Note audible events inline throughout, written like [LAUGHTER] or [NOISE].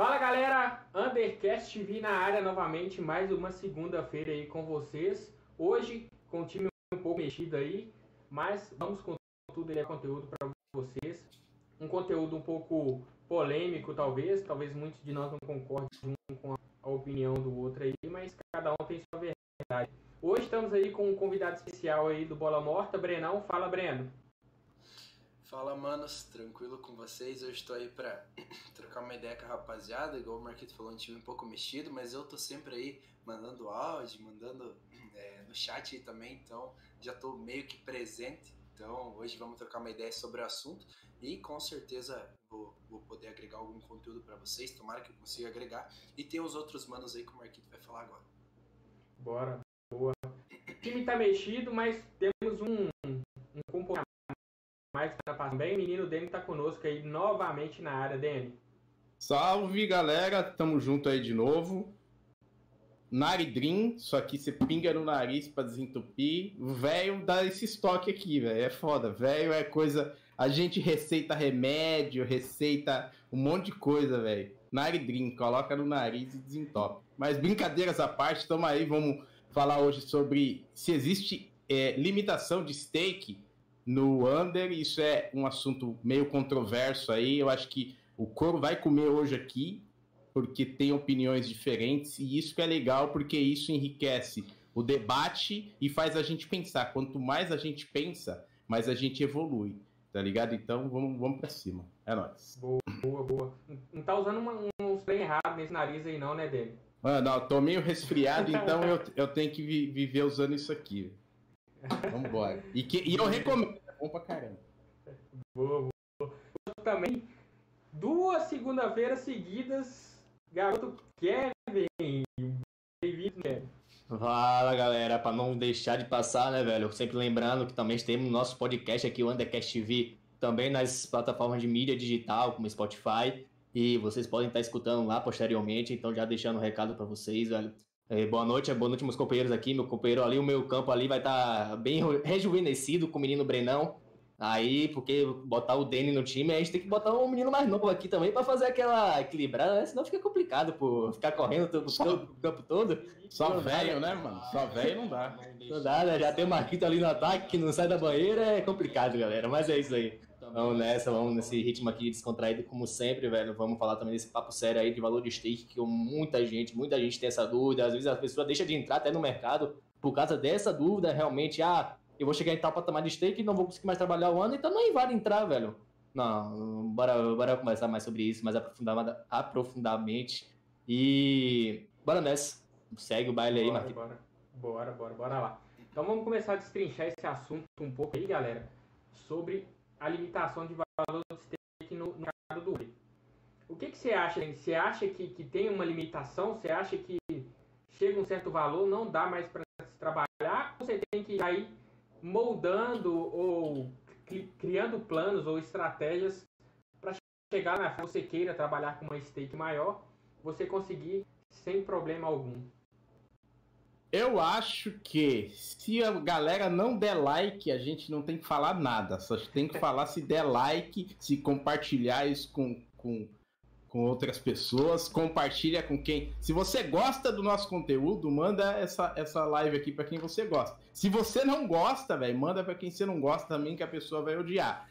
Fala galera, Undercast TV na área novamente, mais uma segunda-feira aí com vocês. Hoje com o time um pouco mexido aí, mas vamos com tudo aí, conteúdo para vocês. Um conteúdo um pouco polêmico talvez, talvez muitos de nós não concordem com a opinião do outro aí, mas cada um tem sua verdade. Hoje estamos aí com um convidado especial aí do Bola Morta, Brenão. Fala, Breno. Fala, manos, tranquilo com vocês? Eu estou aí para [CLEARS THROAT] trocar uma ideia com a rapaziada, igual o Marquito falou, um time um pouco mexido, mas eu tô sempre aí mandando áudio, mandando [CLEARS THROAT] é, no chat aí também, então já tô meio que presente. Então hoje vamos trocar uma ideia sobre o assunto e com certeza vou, vou poder agregar algum conteúdo para vocês, tomara que eu consiga agregar. E tem os outros manos aí que o Marquito vai falar agora. Bora, boa. [CLEARS THROAT] O time tá mexido, mas temos um, um comportamento mais que tá bem. Menino Dani tá conosco aí novamente na área, Dani. Salve galera, tamo junto aí de novo. Naridrim, só que você pinga no nariz pra desentupir. Velho dá esse estoque aqui, velho. É foda. Velho é coisa. A gente receita remédio, receita um monte de coisa, velho. Naridrim, coloca no nariz e desentope. Mas brincadeiras à parte, tamo aí, vamos falar hoje sobre se existe é, limitação de stake no under. Isso é um assunto meio controverso aí. Eu acho que o Coro vai comer hoje aqui, porque tem opiniões diferentes, e isso que é legal, porque isso enriquece o debate e faz a gente pensar. Quanto mais a gente pensa, mais a gente evolui. Tá ligado? Então vamos, vamos pra cima. É nóis. Boa, boa, boa. Não tá usando uma, um spray errado nesse nariz aí, não, né, dele? Mano, eu tô meio resfriado, então eu, eu tenho que vi, viver usando isso aqui. Vambora. E, que, e eu recomendo, é bom pra caramba. Boa, boa. Também, duas segunda-feiras seguidas, garoto Kevin. Bem-vindo, Kevin. Fala galera, para não deixar de passar, né, velho? Sempre lembrando que também temos nosso podcast aqui, o Undercast TV, também nas plataformas de mídia digital, como Spotify, e vocês podem estar escutando lá posteriormente, então já deixando um recado para vocês, velho. É, boa noite, boa noite, meus companheiros aqui. Meu companheiro ali, o meu campo ali vai estar bem rejuvenescido com o menino Brenão. Aí, porque botar o Danny no time, a gente tem que botar um menino mais novo aqui também para fazer aquela equilibrada, né? Senão fica complicado, pô. Ficar correndo todo, o campo todo. Só velho, né, mano? Só velho não dá. Não dá, né? Já tem o Marquito ali no ataque que não sai da banheira, é complicado, galera. Mas é isso aí. Vamos nessa, vamos nesse ritmo aqui descontraído, como sempre, velho. Vamos falar também desse papo sério aí de valor de stake, que muita gente, muita gente tem essa dúvida. Às vezes a pessoa deixa de entrar até no mercado por causa dessa dúvida, realmente. Ah, eu vou chegar em tal patamar de stake e não vou conseguir mais trabalhar o ano, então nem vale entrar, velho. Não, bora, bora conversar mais sobre isso, mais aprofundadamente. E bora nessa. Segue o baile bora, aí, Marquinhos. Bora, bora, bora, bora lá. Então vamos começar a destrinchar esse assunto um pouco aí, galera, sobre a limitação de valor do stake no, no mercado do Web. O que, que você acha? Hein? Você acha que, que tem uma limitação? Você acha que chega um certo valor, não dá mais para se trabalhar? Ou você tem que ir moldando ou criando planos ou estratégias para chegar na que você queira trabalhar com uma stake maior, você conseguir sem problema algum. Eu acho que se a galera não der like, a gente não tem que falar nada. Só tem que falar se der like, se compartilhar isso com, com, com outras pessoas, compartilha com quem. Se você gosta do nosso conteúdo, manda essa, essa live aqui para quem você gosta. Se você não gosta, velho, manda para quem você não gosta também, que a pessoa vai odiar.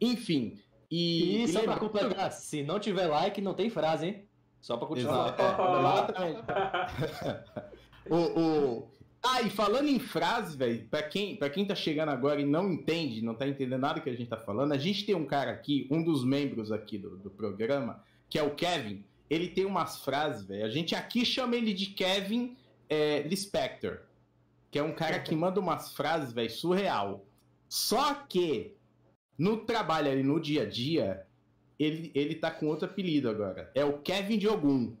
Enfim. E, e só lembra... pra completar, se não tiver like, não tem frase, hein? Só pra continuar. [LAUGHS] Exatamente. [LAUGHS] o, o... Ah, e falando em frase, velho, pra quem, pra quem tá chegando agora e não entende, não tá entendendo nada que a gente tá falando, a gente tem um cara aqui, um dos membros aqui do, do programa, que é o Kevin. Ele tem umas frases, velho. A gente aqui chama ele de Kevin é, Lispector, que é um cara que manda umas frases, velho, surreal. Só que no trabalho ali, no dia a dia, ele, ele tá com outro apelido agora. É o Kevin de Ogum.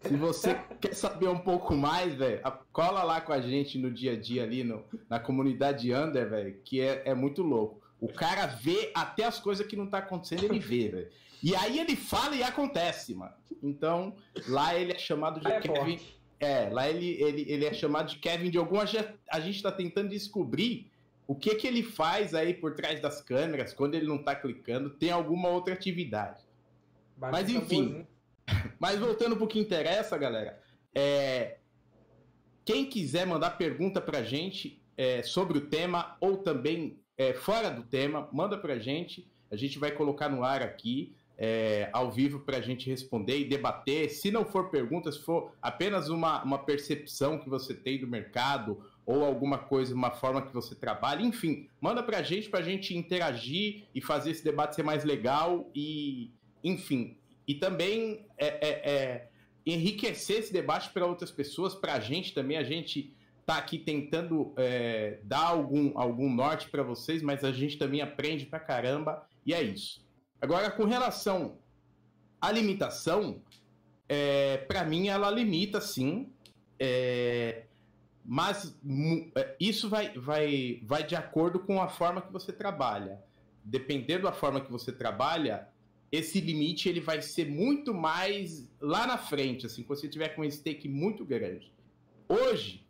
Se você quer saber um pouco mais, velho, cola lá com a gente no dia a dia ali no, na comunidade Under, velho, que é, é muito louco. O cara vê até as coisas que não tá acontecendo, ele vê, velho. E aí ele fala e acontece, mano. Então, lá ele é chamado de é Kevin. Forte. É, lá ele, ele, ele é chamado de Kevin de algum. A gente tá tentando descobrir o que que ele faz aí por trás das câmeras, quando ele não tá clicando, tem alguma outra atividade. Bate Mas enfim. Mas voltando pro que interessa, galera, é... quem quiser mandar pergunta pra gente é, sobre o tema ou também é, fora do tema, manda pra gente. A gente vai colocar no ar aqui, é, ao vivo, para a gente responder e debater. Se não for pergunta, se for apenas uma, uma percepção que você tem do mercado ou alguma coisa, uma forma que você trabalha, enfim, manda para a gente, para a gente interagir e fazer esse debate ser mais legal e, enfim, e também é, é, é enriquecer esse debate para outras pessoas, para a gente também, a gente tá aqui tentando é, dar algum, algum norte para vocês, mas a gente também aprende pra caramba e é isso. Agora, com relação à limitação, é, para mim ela limita sim, é, mas é, isso vai, vai, vai de acordo com a forma que você trabalha. Dependendo da forma que você trabalha, esse limite ele vai ser muito mais lá na frente, assim, quando você tiver com um stake muito grande. Hoje,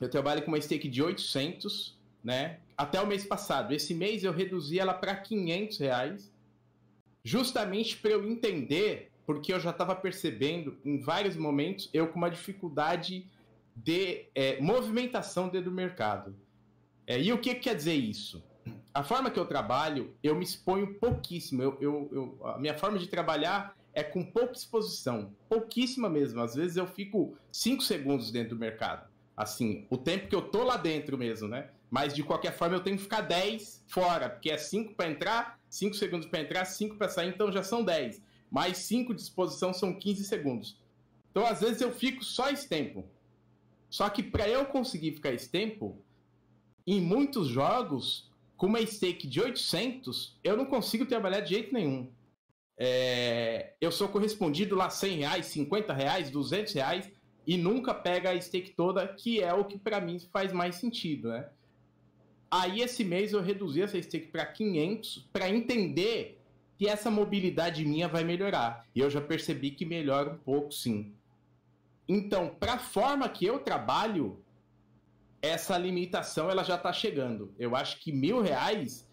eu trabalho com uma stake de 800, né? Até o mês passado. Esse mês eu reduzi ela para 500 reais, justamente para eu entender, porque eu já estava percebendo em vários momentos eu com uma dificuldade de é, movimentação dentro do mercado. É, e o que, que quer dizer isso? A forma que eu trabalho, eu me exponho pouquíssimo. Eu, eu, eu, a minha forma de trabalhar é com pouca exposição, pouquíssima mesmo. Às vezes eu fico 5 segundos dentro do mercado assim, o tempo que eu tô lá dentro mesmo, né? Mas de qualquer forma eu tenho que ficar 10 fora, porque é 5 para entrar, 5 segundos para entrar, 5 para sair, então já são 10. Mais 5 de exposição são 15 segundos. Então às vezes eu fico só esse tempo. Só que para eu conseguir ficar esse tempo, em muitos jogos, com uma stake de 800, eu não consigo trabalhar de jeito nenhum. É... eu sou correspondido lá 100 reais, 50 reais, 200 reais e nunca pega a stake toda, que é o que para mim faz mais sentido, né? Aí esse mês eu reduzi essa stake para 500 para entender que essa mobilidade minha vai melhorar. E eu já percebi que melhora um pouco, sim. Então, para a forma que eu trabalho, essa limitação ela já está chegando. Eu acho que mil reais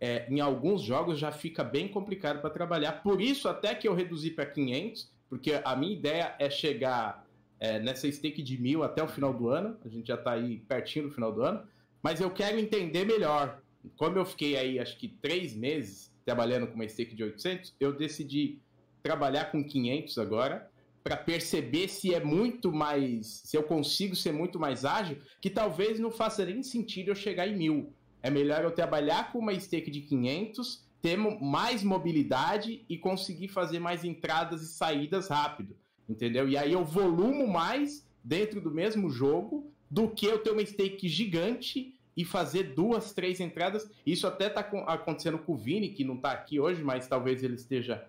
é, em alguns jogos já fica bem complicado para trabalhar. Por isso até que eu reduzi para 500, porque a minha ideia é chegar é, nessa stake de mil até o final do ano. A gente já está aí pertinho do final do ano. Mas eu quero entender melhor. Como eu fiquei aí, acho que três meses trabalhando com uma stake de 800, eu decidi trabalhar com 500 agora para perceber se é muito mais, se eu consigo ser muito mais ágil, que talvez não faça nem sentido eu chegar em mil. É melhor eu trabalhar com uma stake de 500, ter mais mobilidade e conseguir fazer mais entradas e saídas rápido entendeu? E aí eu volumo mais dentro do mesmo jogo do que eu ter uma stake gigante e fazer duas, três entradas. Isso até está acontecendo com o Vini, que não está aqui hoje, mas talvez ele esteja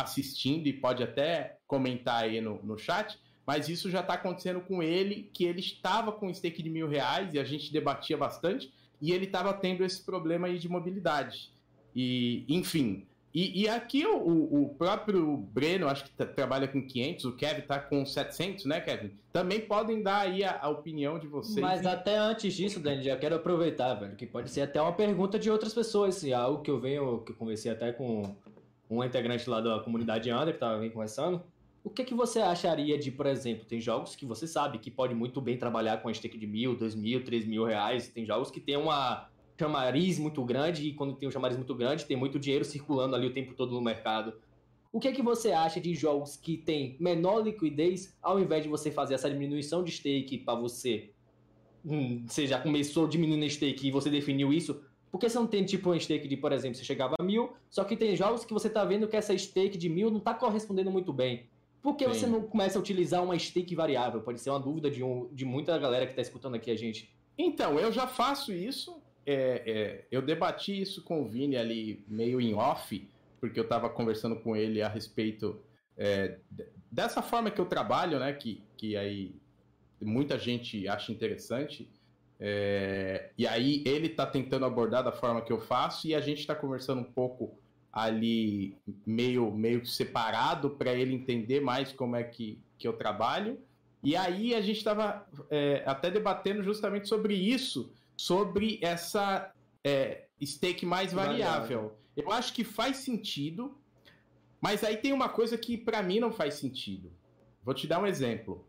assistindo e pode até comentar aí no, no chat. Mas isso já está acontecendo com ele, que ele estava com stake de mil reais e a gente debatia bastante, e ele estava tendo esse problema aí de mobilidade. E, enfim, e, e aqui o, o, próprio Breno, acho que trabalha com 500, o Kevin tá com 700, né, Kevin? Também podem dar aí a, a opinião de vocês. Mas e... até antes disso, Dani, já quero aproveitar, velho, que pode ser até uma pergunta de outras pessoas, assim, algo que eu venho, que eu conversei até com um integrante lá da comunidade Under, que tava bem conversando. O que, que você acharia de, por exemplo, tem jogos que você sabe que pode muito bem trabalhar com a stake de mil, dois mil, três mil reais, tem jogos que tem uma chamariz muito grande, e quando tem um chamariz muito grande, tem muito dinheiro circulando ali o tempo todo no mercado. O que é que você acha de jogos que tem menor liquidez, ao invés de você fazer essa diminuição de stake para você? Hum, você já começou diminuindo a stake e você definiu isso? Por que você não tem tipo um stake de, por exemplo, você chegava a mil, só que tem jogos que você tá vendo que essa stake de mil não tá correspondendo muito bem. Por que Sim. você não começa a utilizar uma stake variável? Pode ser uma dúvida de, um, de muita galera que tá escutando aqui a gente. Então, eu já faço isso é, é, eu debati isso com o Vini ali meio em off, porque eu estava conversando com ele a respeito é, dessa forma que eu trabalho, né? Que, que aí muita gente acha interessante. É, e aí ele está tentando abordar da forma que eu faço e a gente está conversando um pouco ali meio meio separado para ele entender mais como é que, que eu trabalho. E aí a gente estava é, até debatendo justamente sobre isso, sobre essa é, stake mais variável. Eu acho que faz sentido, Mas aí tem uma coisa que para mim não faz sentido. Vou te dar um exemplo.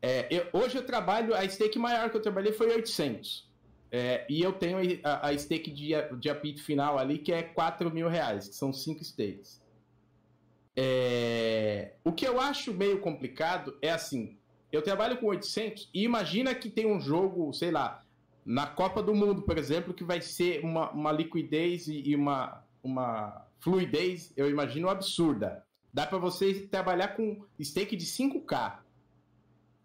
É, eu, hoje eu trabalho, a stake maior que eu trabalhei foi 800. É, e eu tenho a, a stake de, de apito final ali que é 4 mil reais, que são 5 stakes. É, o que eu acho meio complicado é assim: eu trabalho com 800 e imagina que tem um jogo, sei lá, na Copa do Mundo, por exemplo, que vai ser uma, uma liquidez e, e uma, uma fluidez, eu imagino, absurda. Dá para você trabalhar com stake de 5K.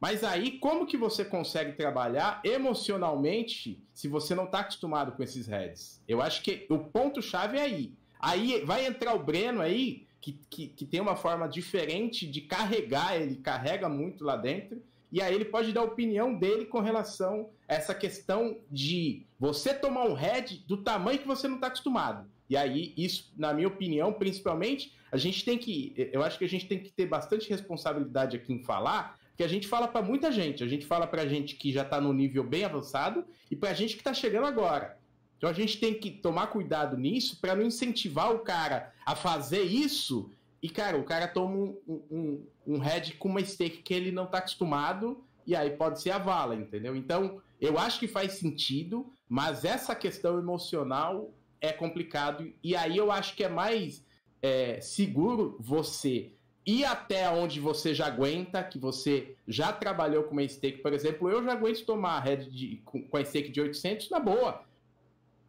Mas aí, como que você consegue trabalhar emocionalmente se você não está acostumado com esses heads? Eu acho que o ponto-chave é aí. Aí vai entrar o Breno aí, que, que, que tem uma forma diferente de carregar, ele carrega muito lá dentro, e aí ele pode dar a opinião dele com relação a essa questão de você tomar um head do tamanho que você não está acostumado. E aí, isso, na minha opinião, principalmente, a gente tem que. Eu acho que a gente tem que ter bastante responsabilidade aqui em falar, porque a gente fala para muita gente. A gente fala para gente que já está no nível bem avançado e para gente que está chegando agora. Então a gente tem que tomar cuidado nisso para não incentivar o cara a fazer isso. E, cara, o cara toma um, um, um head com uma stake que ele não está acostumado, e aí pode ser a vala, entendeu? Então, eu acho que faz sentido, mas essa questão emocional é complicado. E aí eu acho que é mais é, seguro você ir até onde você já aguenta, que você já trabalhou com uma stake, por exemplo, eu já aguento tomar a head de, com, com a stake de 800 na boa.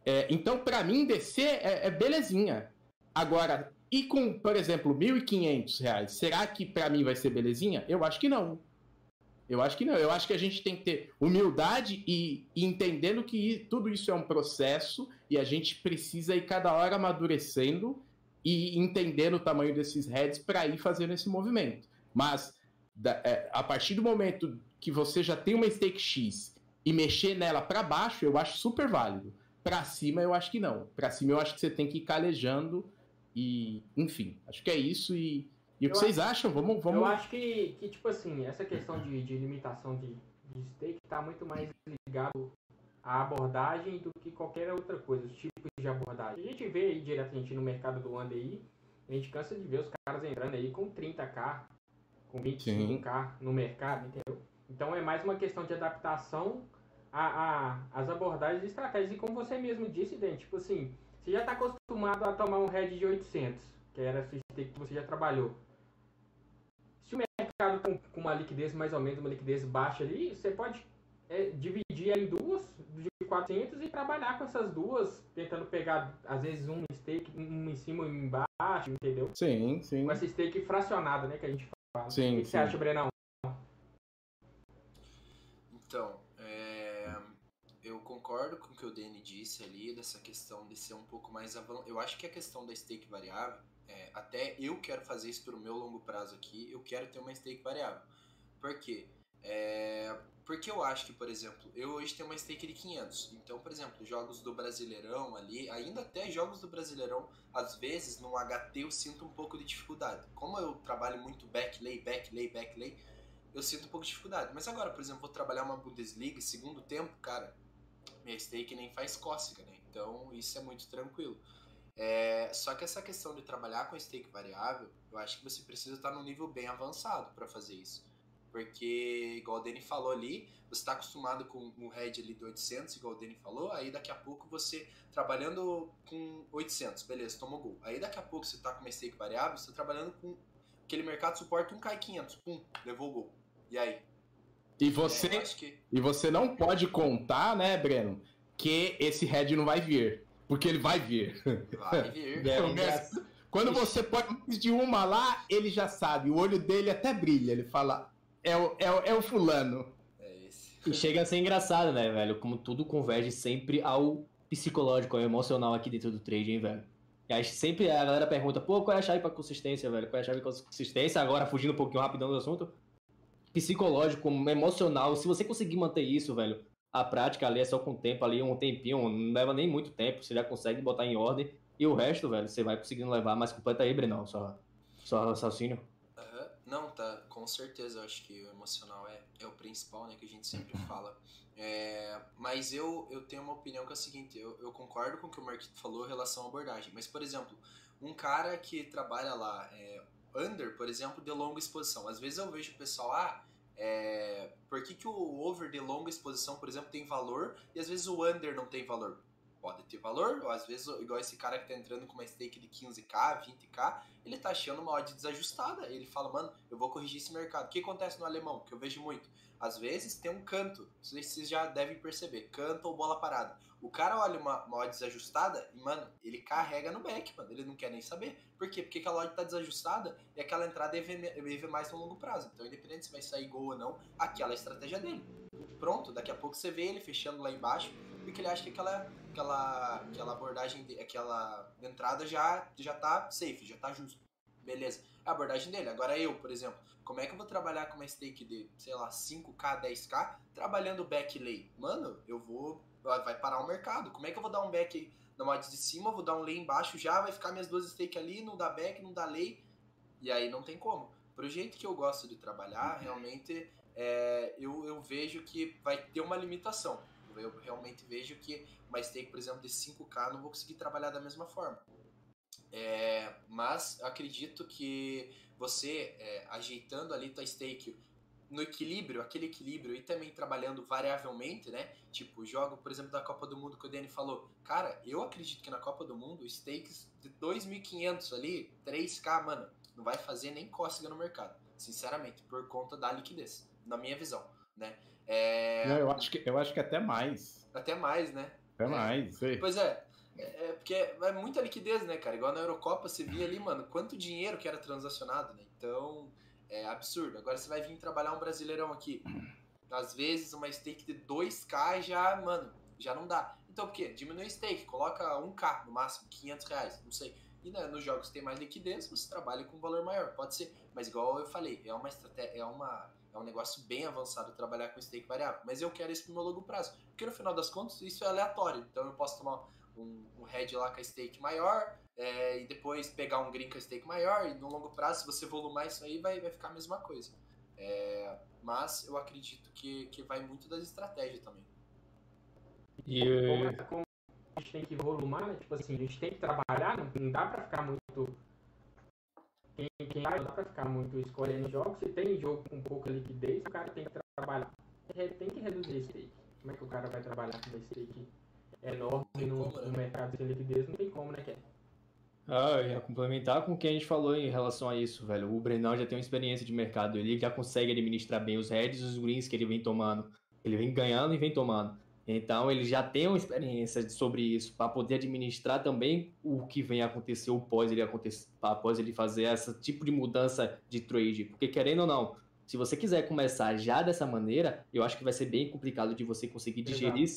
É, então, para mim, descer é, é, belezinha. Agora, e com, por exemplo, R$ 1.500, será que para mim vai ser belezinha? Eu acho que não. Eu acho que não. Eu acho que a gente tem que ter humildade e, e entendendo que tudo isso é um processo e a gente precisa ir cada hora amadurecendo e entendendo o tamanho desses heads para ir fazendo esse movimento. Mas da, é, a partir do momento que você já tem uma stake X e mexer nela para baixo, eu acho super válido. Para cima, eu acho que não. Para cima, eu acho que você tem que ir calejando e, enfim, acho que é isso. E, e o que vocês acham? Vamos, vamos. Eu acho que, que tipo assim, essa questão de, de limitação de, de stake está muito mais ligado à abordagem do que qualquer outra coisa, os tipos de abordagem. A gente vê aí diretamente no mercado do aí, a gente cansa de ver os caras entrando aí com 30k, com 25k no mercado, entendeu? Então é mais uma questão de adaptação a, a, as abordagens e estratégias. E como você mesmo disse, Dente, tipo assim, você já está acostumado a tomar um head de 800, que era a sua stake que você já trabalhou. Se o mercado com, com uma liquidez mais ou menos, uma liquidez baixa ali, você pode é, dividir em duas de 400 e trabalhar com essas duas, tentando pegar, às vezes, um stake, um em cima e um embaixo, entendeu? Sim, sim. Com essa stake fracionada, né, que a gente fala. Sim, o que sim. você acha, Brenão? Então, é, eu concordo com o que o Danny disse ali, dessa questão de ser um pouco mais avançado. Eu acho que a questão da stake variável, é, até eu quero fazer isso para o meu longo prazo aqui, eu quero ter uma stake variável. Por quê? É, porque eu acho que, por exemplo, eu hoje tenho uma stake de 500. Então, por exemplo, jogos do Brasileirão ali, ainda até jogos do Brasileirão, às vezes no HT eu sinto um pouco de dificuldade. Como eu trabalho muito backlay, backlay, backlay, eu sinto um pouco de dificuldade. Mas agora, por exemplo, vou trabalhar uma Bundesliga, segundo tempo, cara, minha stake nem faz cócega, né? Então isso é muito tranquilo. É, só que essa questão de trabalhar com stake variável, eu acho que você precisa estar num nível bem avançado para fazer isso. Porque, igual o Danny falou ali, você está acostumado com o head ali do 800, igual o Danny falou, aí daqui a pouco você, trabalhando com 800, beleza, tomou gol. Aí daqui a pouco você está com uma stake variável, você está trabalhando com aquele mercado suporta um K500, pum, levou o gol. E aí? E você, É, eu acho que... e você não pode contar, né, Breno, que esse head não vai vir. Porque ele vai vir. Vai vir. [LAUGHS] É, Messi- Quando você põe mais de uma lá, ele já sabe. O olho dele até brilha. Ele fala, é o, é o, é o fulano. É esse. E chega a ser engraçado, né, velho? Como tudo converge sempre ao psicológico, ao emocional aqui dentro do trade, hein, velho? E aí sempre a galera pergunta, pô, qual é a chave pra consistência, velho? Qual é a chave pra consistência? Agora, fugindo um pouquinho rapidão do assunto. Psicológico, emocional, se você conseguir manter isso, velho, a prática ali é só com o tempo ali, um tempinho, não leva nem muito tempo, você já consegue botar em ordem. E o resto, velho, você vai conseguindo levar mais completa aí, Brenão, só, só raciocínio. Aham. Não, tá, com certeza, eu acho que o emocional é, é o principal, né, que a gente sempre fala. É, mas eu, eu tenho uma opinião que é a seguinte, eu, eu concordo com o que o Marquito falou em relação à abordagem, mas, por exemplo, um cara que trabalha lá, é, under, por exemplo, de longa exposição. Às vezes eu vejo o pessoal, ah, é, por que, que o over de longa exposição, por exemplo, tem valor e às vezes o under não tem valor? Pode ter valor, ou às vezes, igual esse cara que tá entrando com uma stake de 15k, 20k, ele tá achando uma odd desajustada. Ele fala, mano, eu vou corrigir esse mercado. O que acontece no alemão? Que eu vejo muito. Às vezes tem um canto, vocês já devem perceber, canto ou bola parada. O cara olha uma, uma odd desajustada e, mano, ele carrega no back, mano. Ele não quer nem saber. Por quê? Porque aquela odd tá desajustada e aquela entrada EV, EV mais no longo prazo. Então, independente se vai sair gol ou não, aquela é a estratégia dele. Pronto, daqui a pouco você vê ele fechando lá embaixo, porque ele acha que aquela, aquela, aquela abordagem, de, aquela entrada já, já tá safe, já tá justo. Beleza. É a abordagem dele. Agora eu, por exemplo, como é que eu vou trabalhar com uma stake de, sei lá, 5k, 10k, trabalhando back lay? Mano, eu vou vai parar o mercado. Como é que eu vou dar um back na mod de cima, vou dar um lay embaixo já, vai ficar minhas duas stake ali, não dá back, não dá lay, e aí não tem como. Pro jeito que eu gosto de trabalhar, realmente é, eu, eu vejo que vai ter uma limitação. Eu realmente vejo que uma stake, por exemplo, de 5k, não vou conseguir trabalhar da mesma forma. É, mas acredito que você é, ajeitando ali tua stake no equilíbrio, aquele equilíbrio, e também trabalhando variavelmente, né? Tipo, jogo, por exemplo, da Copa do Mundo que o Danny falou. Cara, eu acredito que na Copa do Mundo, stakes de 2.500 ali, 3K, mano, não vai fazer nem cócega no mercado. Sinceramente, por conta da liquidez, na minha visão, né? É... Não, eu acho, que, eu acho que até mais. Até mais, né? Até é. mais, sei. Pois é, é, porque é muita liquidez, né, cara? Igual na Eurocopa você via ali, mano, quanto dinheiro que era transacionado, né? Então, é absurdo. Agora você vai vir trabalhar um brasileirão aqui. Às vezes uma stake de 2k já, mano, já não dá. Então por quê? Diminui a stake, coloca 1k no máximo, 500 reais, não sei. E né, nos jogos que tem mais liquidez, você trabalha com um valor maior, pode ser. Mas igual eu falei, é uma estratégia, é uma é um negócio bem avançado trabalhar com stake variável. Mas eu quero isso pro meu longo prazo. Porque no final das contas, isso é aleatório. Então eu posso tomar um, um head lá com a stake maior, é, e depois pegar um green com stake maior, e no longo prazo, se você volumar isso aí, vai, vai ficar a mesma coisa. É, mas eu acredito que, que vai muito das estratégias também. E como, é, como a gente tem que volumar, né? Tipo assim, a gente tem que trabalhar, não, não dá pra ficar muito. Quem, quem não dá pra ficar muito escolhendo jogos. Se tem jogo com pouca liquidez, o cara tem que trabalhar. Tem que reduzir stake. Como é que o cara vai trabalhar com esse stake enorme no, no né? mercado sem liquidez? Não tem como, né, Ken? Ah, eu ia complementar com o que a gente falou em relação a isso, velho. O Brenão já tem uma experiência de mercado, ele já consegue administrar bem os heads e os greens que ele vem tomando. Ele vem ganhando e vem tomando. Então ele já tem uma experiência sobre isso para poder administrar também o que vem acontecer o pós ele acontecer, após ele fazer esse tipo de mudança de trade. Porque querendo ou não, se você quiser começar já dessa maneira, eu acho que vai ser bem complicado de você conseguir digerir,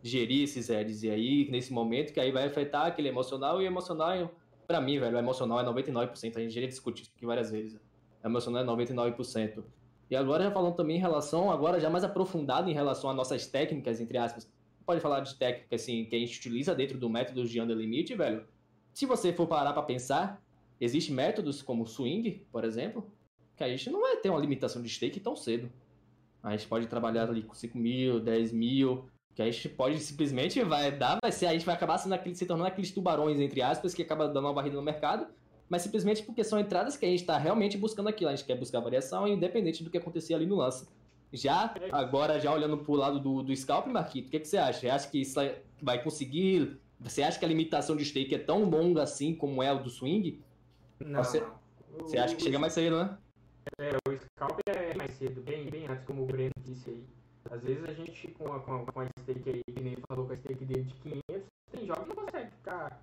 digerir esses heads e aí nesse momento que aí vai afetar aquele emocional e emocional Pra mim, velho, o emocional é 99%. A gente já discutiu isso aqui várias vezes. O emocional é 99%. E agora falando também em relação, agora já mais aprofundado em relação às nossas técnicas, entre aspas. Pode falar de técnica, assim, que a gente utiliza dentro do método de under limit, velho. Se você for parar para pensar, existem métodos como swing, por exemplo, que a gente não vai ter uma limitação de stake tão cedo. A gente pode trabalhar ali com 5 mil, 10 mil, que a gente pode simplesmente vai dar, vai ser, a gente vai acabar sendo aquele, se tornando aqueles tubarões, entre aspas, que acaba dando uma barriga no mercado, mas simplesmente porque são entradas que a gente está realmente buscando aquilo. A gente quer buscar variação, independente do que acontecer ali no lance. Já, agora, já olhando pro lado do, do scalp, Marquito, o que, que você acha? Você acha que isso vai conseguir? Você acha que a limitação de stake é tão longa assim como é o do swing? Não. Você, você acha que chega mais cedo, né? É, o scalp é mais cedo, bem, bem antes, como o Breno disse aí. Às vezes a gente, com a, com a, com a stake aí, que nem falou com a stake dele de 500, tem jogos que não consegue ficar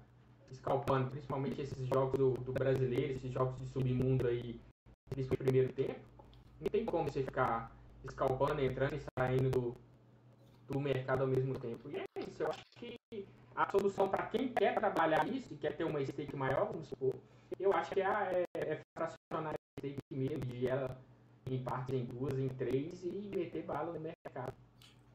escalpando, principalmente esses jogos do, do brasileiro, esses jogos de submundo aí, nesse primeiro tempo. Não tem como você ficar escalpando, entrando e saindo do, do mercado ao mesmo tempo. E é isso, eu acho que a solução para quem quer trabalhar isso e quer ter uma stake maior, vamos supor, eu acho que é, é, é fracionar a stake mesmo, de ela em partes em duas, em três e meter bala no mercado.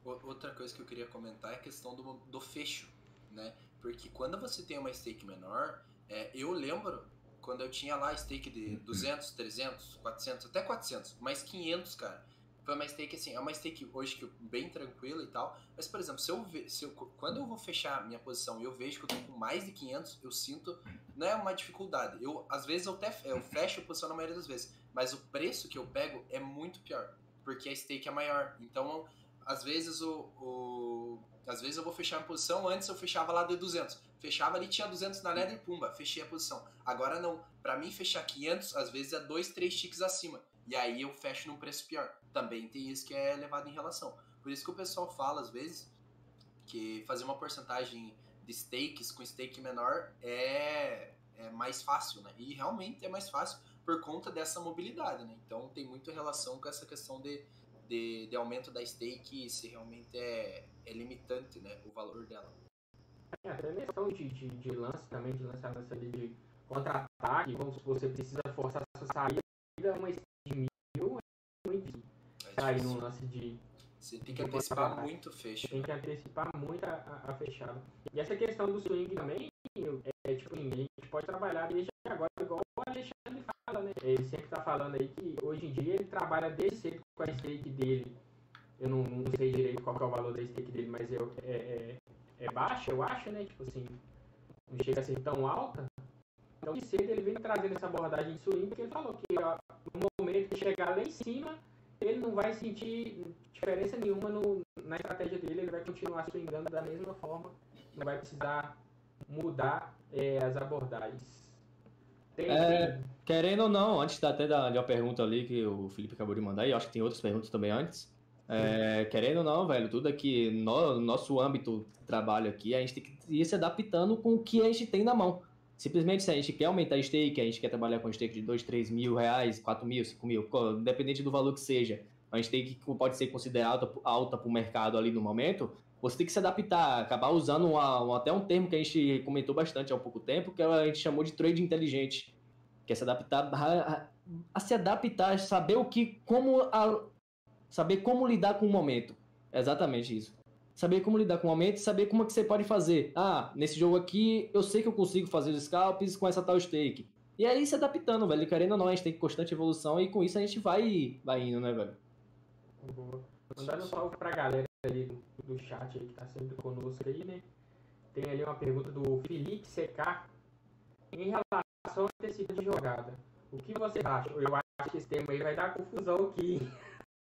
Outra coisa que eu queria comentar é a questão do, do fecho, né? Porque quando você tem uma stake menor, é, eu lembro quando eu tinha lá stake de 200, 300, 400, até 400, mais 500, cara. foi uma stake assim, é uma stake hoje que bem tranquila e tal. Mas, por exemplo, se eu, ve, se eu quando eu vou fechar minha posição e eu vejo que eu tô com mais de 500, eu sinto, não é uma dificuldade. Eu, às vezes, eu até eu fecho a posição na maioria das vezes, mas o preço que eu pego é muito pior, porque a stake é maior. Então, às vezes o, o às vezes eu vou fechar a posição, antes eu fechava lá de 200. Fechava ali, tinha 200 na Nether, pumba, fechei a posição. Agora não, para mim fechar 500, às vezes é 2, 3 ticks acima. E aí eu fecho num preço pior. Também tem isso que é levado em relação. Por isso que o pessoal fala, às vezes, que fazer uma porcentagem de stakes com stake menor é, é mais fácil, né? E realmente é mais fácil por conta dessa mobilidade, né? Então tem muito relação com essa questão de, de, de aumento da stake se realmente é, é limitante, né? O valor dela. É, até questão de, de, de lance também, de lançar lance ali de contra-ataque, como se você precisa forçar a sua saída, uma de mil é muito difícil. É Sair num lance de. Você tem que antecipar muito o fecho. Tem que antecipar muito a, a, a fechada. E essa questão do swing também, é tipo, a gente pode trabalhar desde agora, igual o Alexandre fala, né? Ele sempre tá falando aí que hoje em dia ele trabalha desde cedo com a stake dele. Eu não, não sei direito qual é o valor da stake dele, mas é, é, é baixa, eu acho, né? Tipo assim, não chega a ser tão alta. Então, de cedo ele vem trazendo essa abordagem de swing, porque ele falou que ó, no momento que chegar lá em cima, ele não vai sentir diferença nenhuma no, na estratégia dele, ele vai continuar swingando da mesma forma, não vai precisar mudar é, as abordagens. Tem, É, tem- Querendo ou não, antes até da, de uma pergunta ali que o Felipe acabou de mandar, e acho que tem outras perguntas também antes. É, querendo ou não, velho, tudo aqui, no nosso âmbito de trabalho aqui, a gente tem que ir se adaptando com o que a gente tem na mão. Simplesmente se a gente quer aumentar a stake, a gente quer trabalhar com stake de 2, 3 mil reais, 4 mil, 5 mil, independente do valor que seja, a stake que pode ser considerada alta para o mercado ali no momento, você tem que se adaptar, acabar usando uma- um- até um termo que a gente comentou bastante há um pouco tempo, que a gente chamou de trade inteligente, que é se adaptar a, a- a se adaptar, saber o que, como a- saber como lidar com o momento. É exatamente isso. Saber como lidar com o momento saber como é que você pode fazer. Ah, nesse jogo aqui eu sei que eu consigo fazer os scalps com essa tal stake. E aí se adaptando, velho. Querendo ou não, a gente tem constante evolução e com isso a gente vai, vai indo, né, velho? Boa. Mandando um salve pra galera ali do, chat aí que tá sempre conosco aí, né? Tem ali uma pergunta do Felipe CK em relação ao tecido de jogada. O que você acha? Eu acho que esse tema aí vai dar confusão aqui.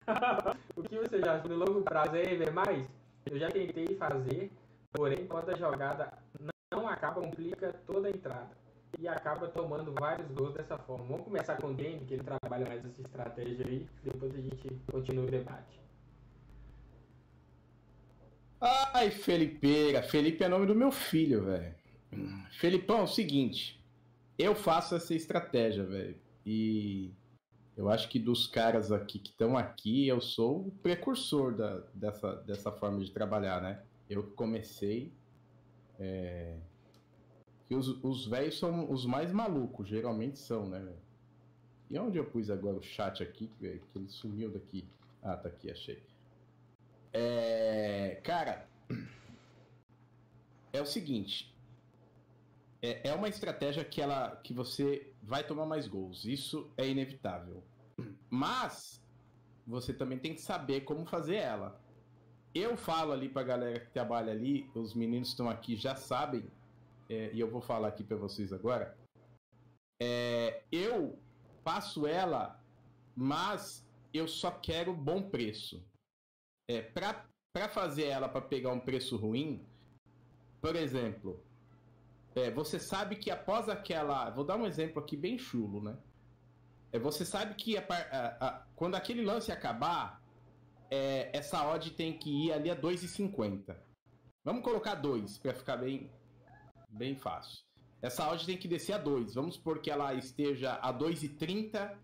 [LAUGHS] o que você acha? No longo prazo é ver mais? Eu já tentei fazer, porém quando a jogada não acaba, complica toda a entrada. E acaba tomando vários gols dessa forma. Vamos começar com o Danny, que ele trabalha mais essa estratégia aí. Depois a gente continua o debate. Ai, Felipeira. Felipe é nome do meu filho, velho. Felipão, é seguinte. Eu faço essa estratégia, velho. E eu acho que dos caras aqui que estão aqui, eu sou o precursor da, dessa, dessa forma de trabalhar, né? Eu comecei. É... Que os, os velhos são os mais malucos, geralmente são, né, velho? E onde eu pus agora o chat aqui? Que ele sumiu daqui. Ah, tá aqui, achei. É, cara, é o seguinte. É, é uma estratégia que ela, que você vai tomar mais gols. Isso é inevitável. Mas você também tem que saber como fazer ela. Eu falo ali pra galera que trabalha ali, os meninos que estão aqui já sabem, é, e eu vou falar aqui pra vocês agora. É, eu faço ela, mas eu só quero bom preço. É, pra fazer ela para pegar um preço ruim, por exemplo, é, você sabe que após aquela. Vou dar um exemplo aqui bem chulo, né? É, você sabe que a a- a- quando aquele lance acabar, é, essa odd tem que ir ali a 2,50. Vamos colocar 2 para ficar bem, bem fácil. Essa odd tem que descer a 2. Vamos supor que ela esteja a 2,30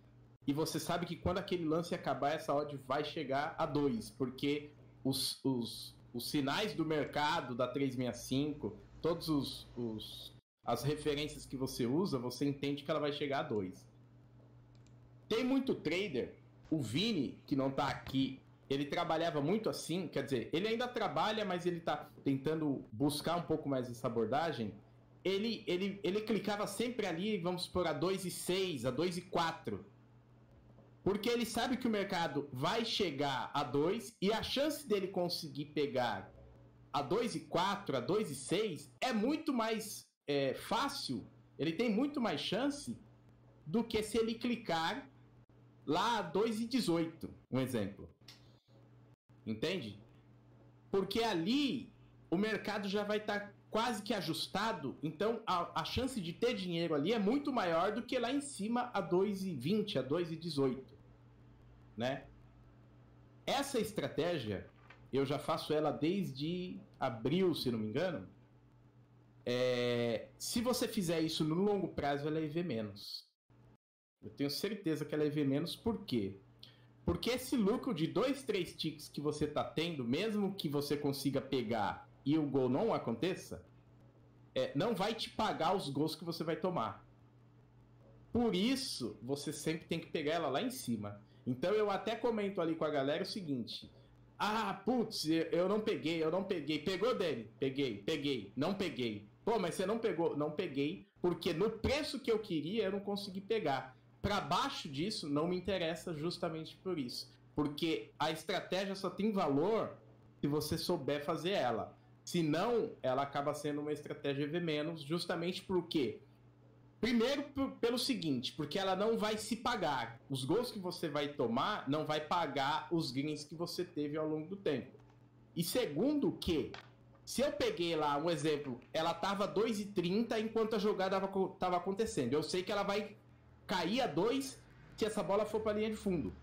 e você sabe que quando aquele lance acabar, essa odd vai chegar a 2, porque os, os, os sinais do mercado da 365, todos os, os as referências que você usa, você entende que ela vai chegar a 2. Tem muito trader, o Vini, que não tá aqui, ele trabalhava muito assim, quer dizer, ele ainda trabalha, mas ele tá tentando buscar um pouco mais essa abordagem. Ele, ele, ele clicava sempre ali, vamos supor, a 2 e 6, a 2 e 4. Porque ele sabe que o mercado vai chegar a 2 e a chance dele conseguir pegar a 2,4, a 2,6 é muito mais é, fácil, ele tem muito mais chance do que se ele clicar lá a 2,18, um exemplo. Entende? Porque ali o mercado já vai estar tá quase que ajustado, então a, a chance de ter dinheiro ali é muito maior do que lá em cima a 2,20, a 2,18, né? Essa estratégia eu já faço ela desde abril, se não me engano. É, se você fizer isso no longo prazo, ela é EV menos. Eu tenho certeza que ela é EV menos, por quê? Porque esse lucro de dois, três ticks que você está tendo, mesmo que você consiga pegar e o gol não aconteça, é, não vai te pagar os gols que você vai tomar. Por isso, você sempre tem que pegar ela lá em cima. Então eu até comento ali com a galera o seguinte: ah, putz, eu não peguei, eu não peguei. Pegou dele? Peguei, peguei, não peguei. Pô, mas você não pegou? Não peguei, porque no preço que eu queria eu não consegui pegar. Para baixo disso não me interessa justamente por isso. Porque a estratégia só tem valor se você souber fazer ela. Se não, ela acaba sendo uma estratégia EV-, justamente porque Primeiro, pelo seguinte, porque ela não vai se pagar. Os gols que você vai tomar não vai pagar os greens que você teve ao longo do tempo. E segundo, que se eu peguei lá um exemplo, ela tava 2,30 enquanto a jogada estava acontecendo. Eu sei que ela vai cair a 2 se essa bola for para linha de fundo.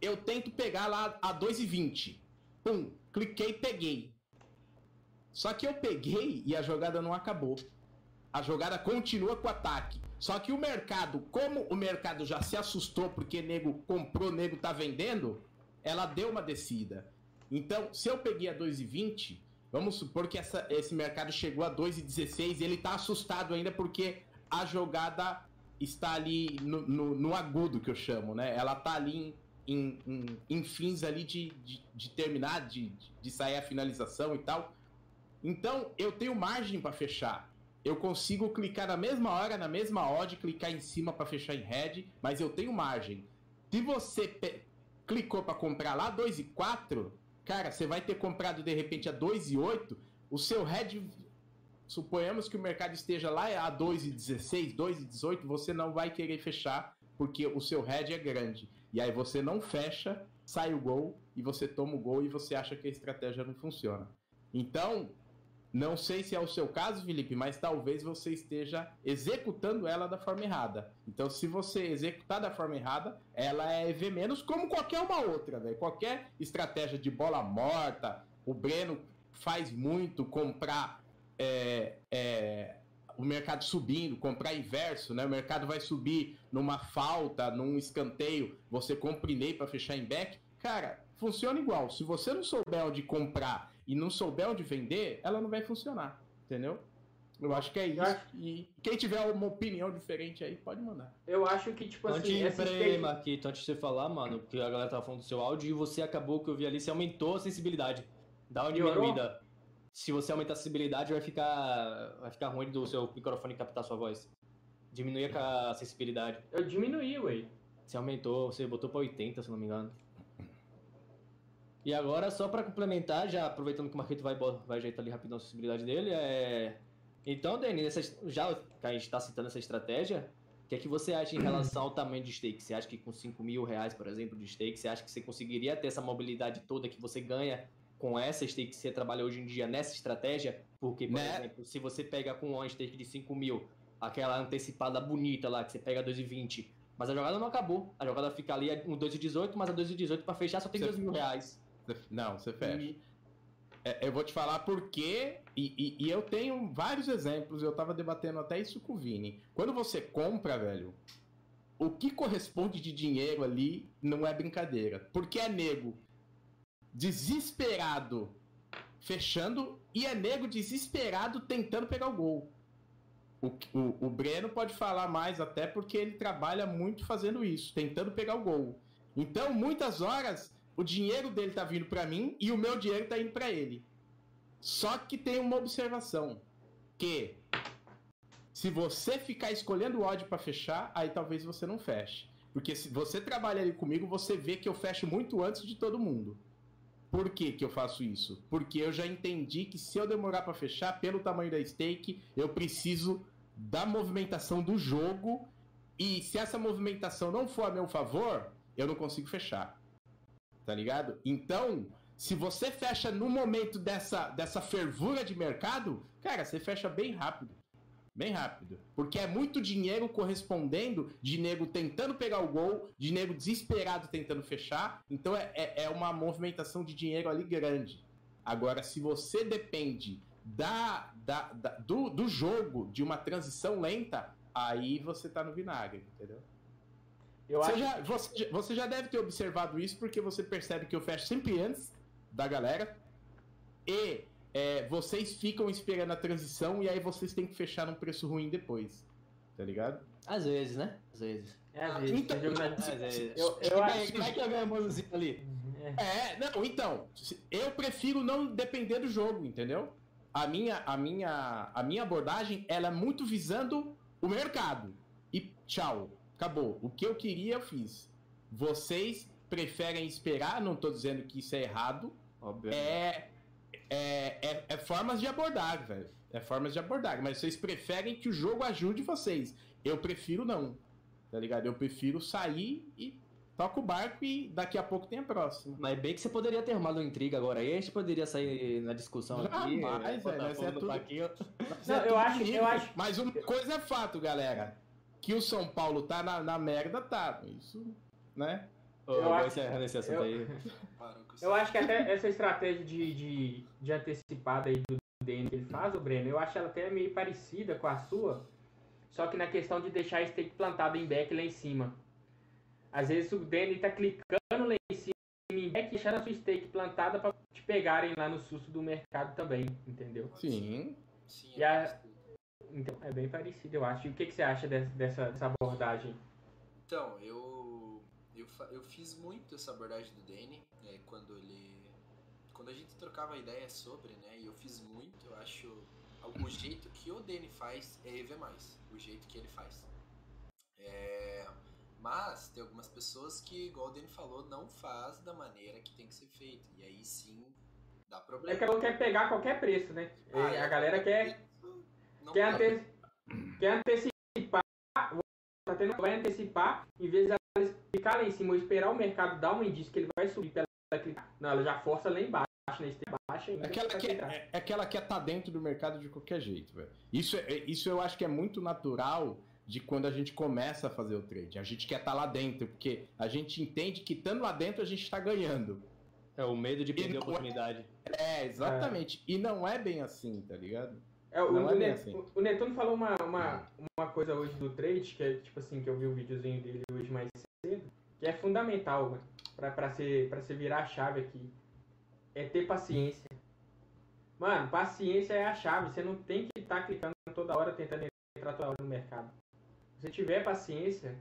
Eu tento pegar lá a 2,20. Pum, cliquei, peguei. Só que eu peguei e a jogada não acabou a jogada continua com o ataque. Só que o mercado, como o mercado já se assustou porque nego comprou, nego tá vendendo, ela deu uma descida. Então, se eu peguei a 2,20, vamos supor que essa, esse mercado chegou a 2,16 e ele tá assustado ainda porque a jogada está ali no, no, no agudo, que eu chamo, né? Ela tá ali em, em, em fins ali de, de, de terminar, de, de sair a finalização e tal. Então, eu tenho margem para fechar eu consigo clicar na mesma hora, na mesma odd, clicar em cima para fechar em head, mas eu tenho margem. Se você clicou para comprar lá 2 e 4, cara, você vai ter comprado de repente a 2 e 8, o seu head suponhamos que o mercado esteja lá a 2 e 16, 2 e 18, você não vai querer fechar porque o seu head é grande. E aí você não fecha, sai o gol e você toma o gol e você acha que a estratégia não funciona. Então, não sei se é o seu caso, Felipe, mas talvez você esteja executando ela da forma errada. Então, se você executar da forma errada, ela é EV menos, como qualquer uma outra, velho. Qualquer estratégia de bola morta, o Breno faz muito comprar é, é, o mercado subindo, comprar inverso, né? O mercado vai subir numa falta, num escanteio, você compra para fechar em back. Cara, funciona igual. Se você não souber onde comprar e não souber onde vender, ela não vai funcionar. Entendeu? Eu acho que é isso. Acho... E quem tiver uma opinião diferente aí, pode mandar. Eu acho que, tipo assim. Antes, peraí, Marquito, antes de você falar, mano, porque a galera tava falando do seu áudio e você acabou que eu vi ali, você aumentou a sensibilidade. Dá uma diminuída. Se você aumentar a sensibilidade, vai ficar. Vai ficar ruim do seu microfone captar sua voz. Diminui a sensibilidade. Eu diminuí, ué. Você aumentou, você botou pra 80, se não me engano. E agora, só para complementar, já aproveitando que o Marquito vai, vai ajeitar ali rapidão a acessibilidade dele, é... Então, Dani, já que a gente está citando essa estratégia, o que é que você acha em relação ao tamanho de stake? Você acha que com 5 mil reais, por exemplo, de stake, você acha que você conseguiria ter essa mobilidade toda que você ganha com essa stake que você trabalha hoje em dia nessa estratégia? Porque, por né? exemplo, se você pega com uma stake de 5 mil, aquela antecipada bonita lá, que você pega 2,20, mas a jogada não acabou. A jogada fica ali um 2,18, mas a 2,18 para fechar só tem você... 2 mil reais. Não, você fecha. E... É, eu vou te falar por quê, e, e, e, eu tenho vários exemplos, eu tava debatendo até isso com o Vini. Quando você compra, velho, o que corresponde de dinheiro ali não é brincadeira. Porque é nego desesperado fechando e é nego desesperado tentando pegar o gol. O, o, o Breno pode falar mais até porque ele trabalha muito fazendo isso, tentando pegar o gol. Então, muitas horas o dinheiro dele tá vindo para mim e o meu dinheiro tá indo para ele. Só que tem uma observação, que se você ficar escolhendo o odd para fechar, aí talvez você não feche. Porque se você trabalha ali comigo, você vê que eu fecho muito antes de todo mundo. Por que, que eu faço isso? Porque eu já entendi que se eu demorar para fechar, pelo tamanho da stake, eu preciso da movimentação do jogo. E se essa movimentação não for a meu favor, eu não consigo fechar. Tá ligado? Então, se você fecha no momento dessa, dessa fervura de mercado, cara, você fecha bem rápido. Bem rápido. Porque é muito dinheiro correspondendo, de nego tentando pegar o gol, de nego desesperado tentando fechar. Então é, é, é uma movimentação de dinheiro ali grande. Agora, se você depende da, da, da do, do jogo, de uma transição lenta, aí você tá no vinagre, entendeu? Eu você, acho... já, você, você já deve ter observado isso porque você percebe que eu fecho sempre antes da galera. E é, vocês ficam esperando a transição e aí vocês têm que fechar num preço ruim depois. Tá ligado? Às vezes, né? Às vezes. É, às vezes. Então, às vezes. Eu, eu acho é que é a música ali? É, não, então, eu prefiro não depender do jogo, entendeu? A minha, a minha, a minha abordagem, ela é muito visando o mercado. E tchau, acabou. O que eu queria, eu fiz. Vocês preferem esperar, não tô dizendo que isso é errado. Obviamente. É, é, é, é formas de abordar, velho. É formas de abordar. Mas vocês preferem que o jogo ajude vocês. Eu prefiro não. Tá ligado? Eu prefiro sair e toca o barco e daqui a pouco tem a próxima. Mas bem que você poderia ter arrumado uma intriga agora aí, a gente poderia sair na discussão aqui. Mas, velho, mas é tudo... Não, é eu, acho, eu acho. Mas uma coisa é fato, galera. Que o São Paulo tá na, na merda, tá. Isso, né? eu acho, esse assunto eu, aí. [LAUGHS] Eu acho que até essa estratégia de, de, de antecipada aí do Dane que ele faz, o Breno, eu acho ela até meio parecida com a sua, só que na questão de deixar a stake plantada em back lá em cima. Às vezes o Danny tá clicando lá em cima em back e deixando a sua stake plantada para te pegarem lá no susto do mercado também, entendeu? Sim. Sim e a... Então, é bem parecido, eu acho. E o que, que você acha dessa, dessa abordagem? Então, eu eu, eu fiz muito essa abordagem do Danny, é, quando ele. Quando a gente trocava ideia sobre, né? E eu fiz muito, eu acho. O jeito que o Danny faz é EV, o jeito que ele faz. É, mas tem algumas pessoas que, igual o Danny falou, não faz da maneira que tem que ser feito. E aí sim dá problema. É que ela quer pegar qualquer preço, né? Ah, a é, galera quer. Quer, ante... quer antecipar. Vai antecipar, em vez de ficar lá em cima ou esperar o mercado dar um indício que ele vai subir para ela clicar. Não, ela já força lá embaixo, né? Baixa. Aquela que, é, é aquela que é tá dentro do mercado de qualquer jeito, velho. Isso, é, isso eu acho que é muito natural de quando a gente começa a fazer o trade. A gente quer estar tá lá dentro, porque a gente entende que estando lá dentro a gente está ganhando. É o medo de perder a é oportunidade. É, é exatamente. É. E não é bem assim, tá ligado? É, o, não é assim. o Netuno falou uma, uma, uma coisa hoje do trade, que é tipo assim, que eu vi o um videozinho dele hoje mais cedo, que é fundamental para ser para você virar a chave aqui. É ter paciência. Mano, paciência é a chave. Você não tem que estar tá clicando toda hora tentando entrar toda hora no mercado. Se você tiver paciência,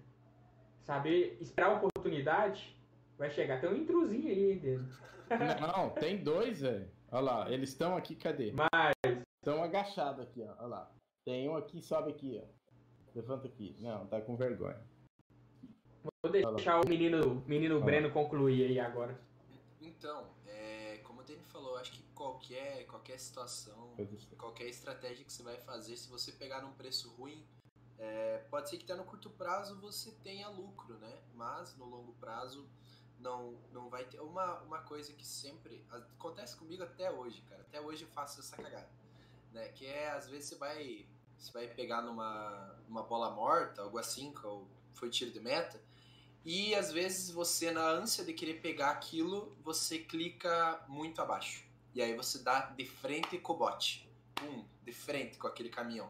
saber esperar a oportunidade, vai chegar. Tem um intrusinho aí dentro. Não, tem dois, velho. Olha lá, eles estão aqui, cadê? Mas. Estão agachados aqui, ó. Olha lá. Tem um aqui, sobe aqui, ó. Levanta aqui. Não, tá com vergonha. Vou deixar o menino, menino Breno concluir aí agora. Então, é, como o Dani falou, acho que qualquer, qualquer situação, qualquer estratégia que você vai fazer, se você pegar num preço ruim, é, pode ser que até no curto prazo você tenha lucro, né? Mas no longo prazo não, não vai ter. Uma, uma coisa que sempre acontece comigo até hoje, cara. Até hoje eu faço essa cagada. Né? Que é, às vezes, você vai, você vai pegar numa, numa bola morta, algo assim, que foi tiro de meta, e às vezes você, na ânsia de querer pegar aquilo, você clica muito abaixo. E aí você dá de frente com o bot. Pum, de frente com aquele caminhão.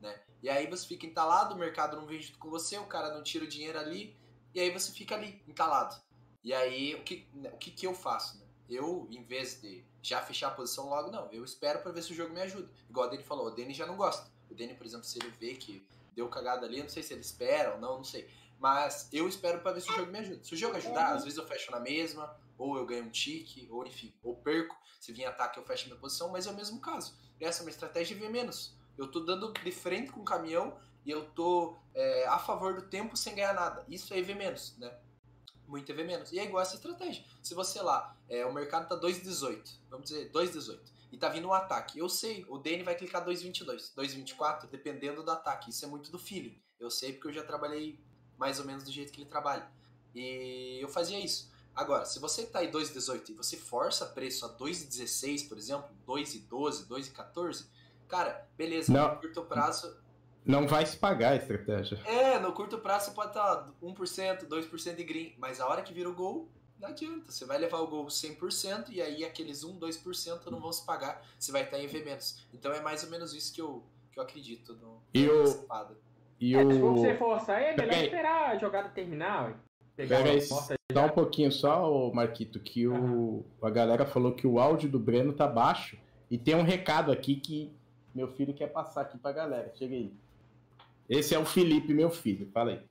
Né? E aí você fica entalado, o mercado não vem junto com você, o cara não tira o dinheiro ali, e aí você fica ali, entalado. E aí, o que, o que, que eu faço? Né? Eu, em vez de já fechar a posição logo, não, eu espero para ver se o jogo me ajuda. Igual o Dani falou, o Dani já não gosta. O Dani, por exemplo, se ele vê que deu cagada ali, não sei se ele espera ou não, não sei. Mas eu espero para ver se o jogo me ajuda. Se o jogo ajudar, às vezes eu fecho na mesma, ou eu ganho um tique, ou enfim, ou perco. Se vir ataque, eu fecho minha posição, mas é o mesmo caso. Essa é uma estratégia de ver menos. Eu tô dando de frente com o caminhão e eu tô é, a favor do tempo sem ganhar nada. Isso é EV menos, né? Muito EV menos. E é igual essa estratégia. Se você lá, é, o mercado tá 2,18, vamos dizer 2,18, e tá vindo um ataque. Eu sei, o Dane vai clicar 2,22, 2,24, dependendo do ataque. Isso é muito do feeling. Eu sei porque eu já trabalhei mais ou menos do jeito que ele trabalha. E eu fazia isso. Agora, se você está em 2,18 e você força preço a 2,16, por exemplo, 2,12, 2,14, cara, beleza, Não. no curto prazo. Não vai se pagar a estratégia. É, no curto prazo você pode estar 1%, 2% de green, mas a hora que vira o gol, não adianta. Você vai levar o gol 100% e aí aqueles 1, 2% não vão se pagar, você vai estar em menos. Então é mais ou menos isso que eu, que eu acredito no E o-. E É, se for o. você forçar, é melhor Peraí. esperar a jogada terminar. Pegar Pera aí, Dá já. um pouquinho só, Marquito, que o, a galera falou que o áudio do Breno tá baixo. E tem um recado aqui que meu filho quer passar aqui pra galera. Chega aí. Esse é o Felipe, meu filho. Fala aí.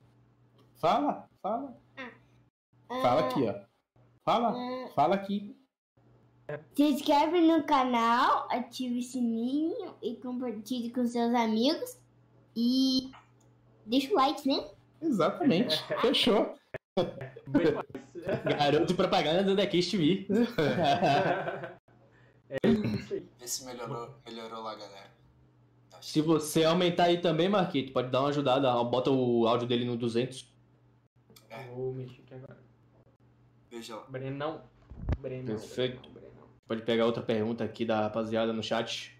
Fala, fala. Fala aqui, ó. Fala, fala aqui. Se inscreve no canal, ative o sininho e compartilhe com seus amigos. E deixa o like, né? Exatamente. [LAUGHS] Fechou. [LAUGHS] Garoto propaganda da Kiss TV. [LAUGHS] É isso aí. Vê se melhorou, melhorou lá, galera. Se você aumentar aí também, Marquito, pode dar uma ajudada. Bota o áudio dele no 200. Vou mexer aqui agora. Veja lá. Brenão. Brenão. Perfeito. Brenão. Pode pegar outra pergunta aqui da rapaziada no chat.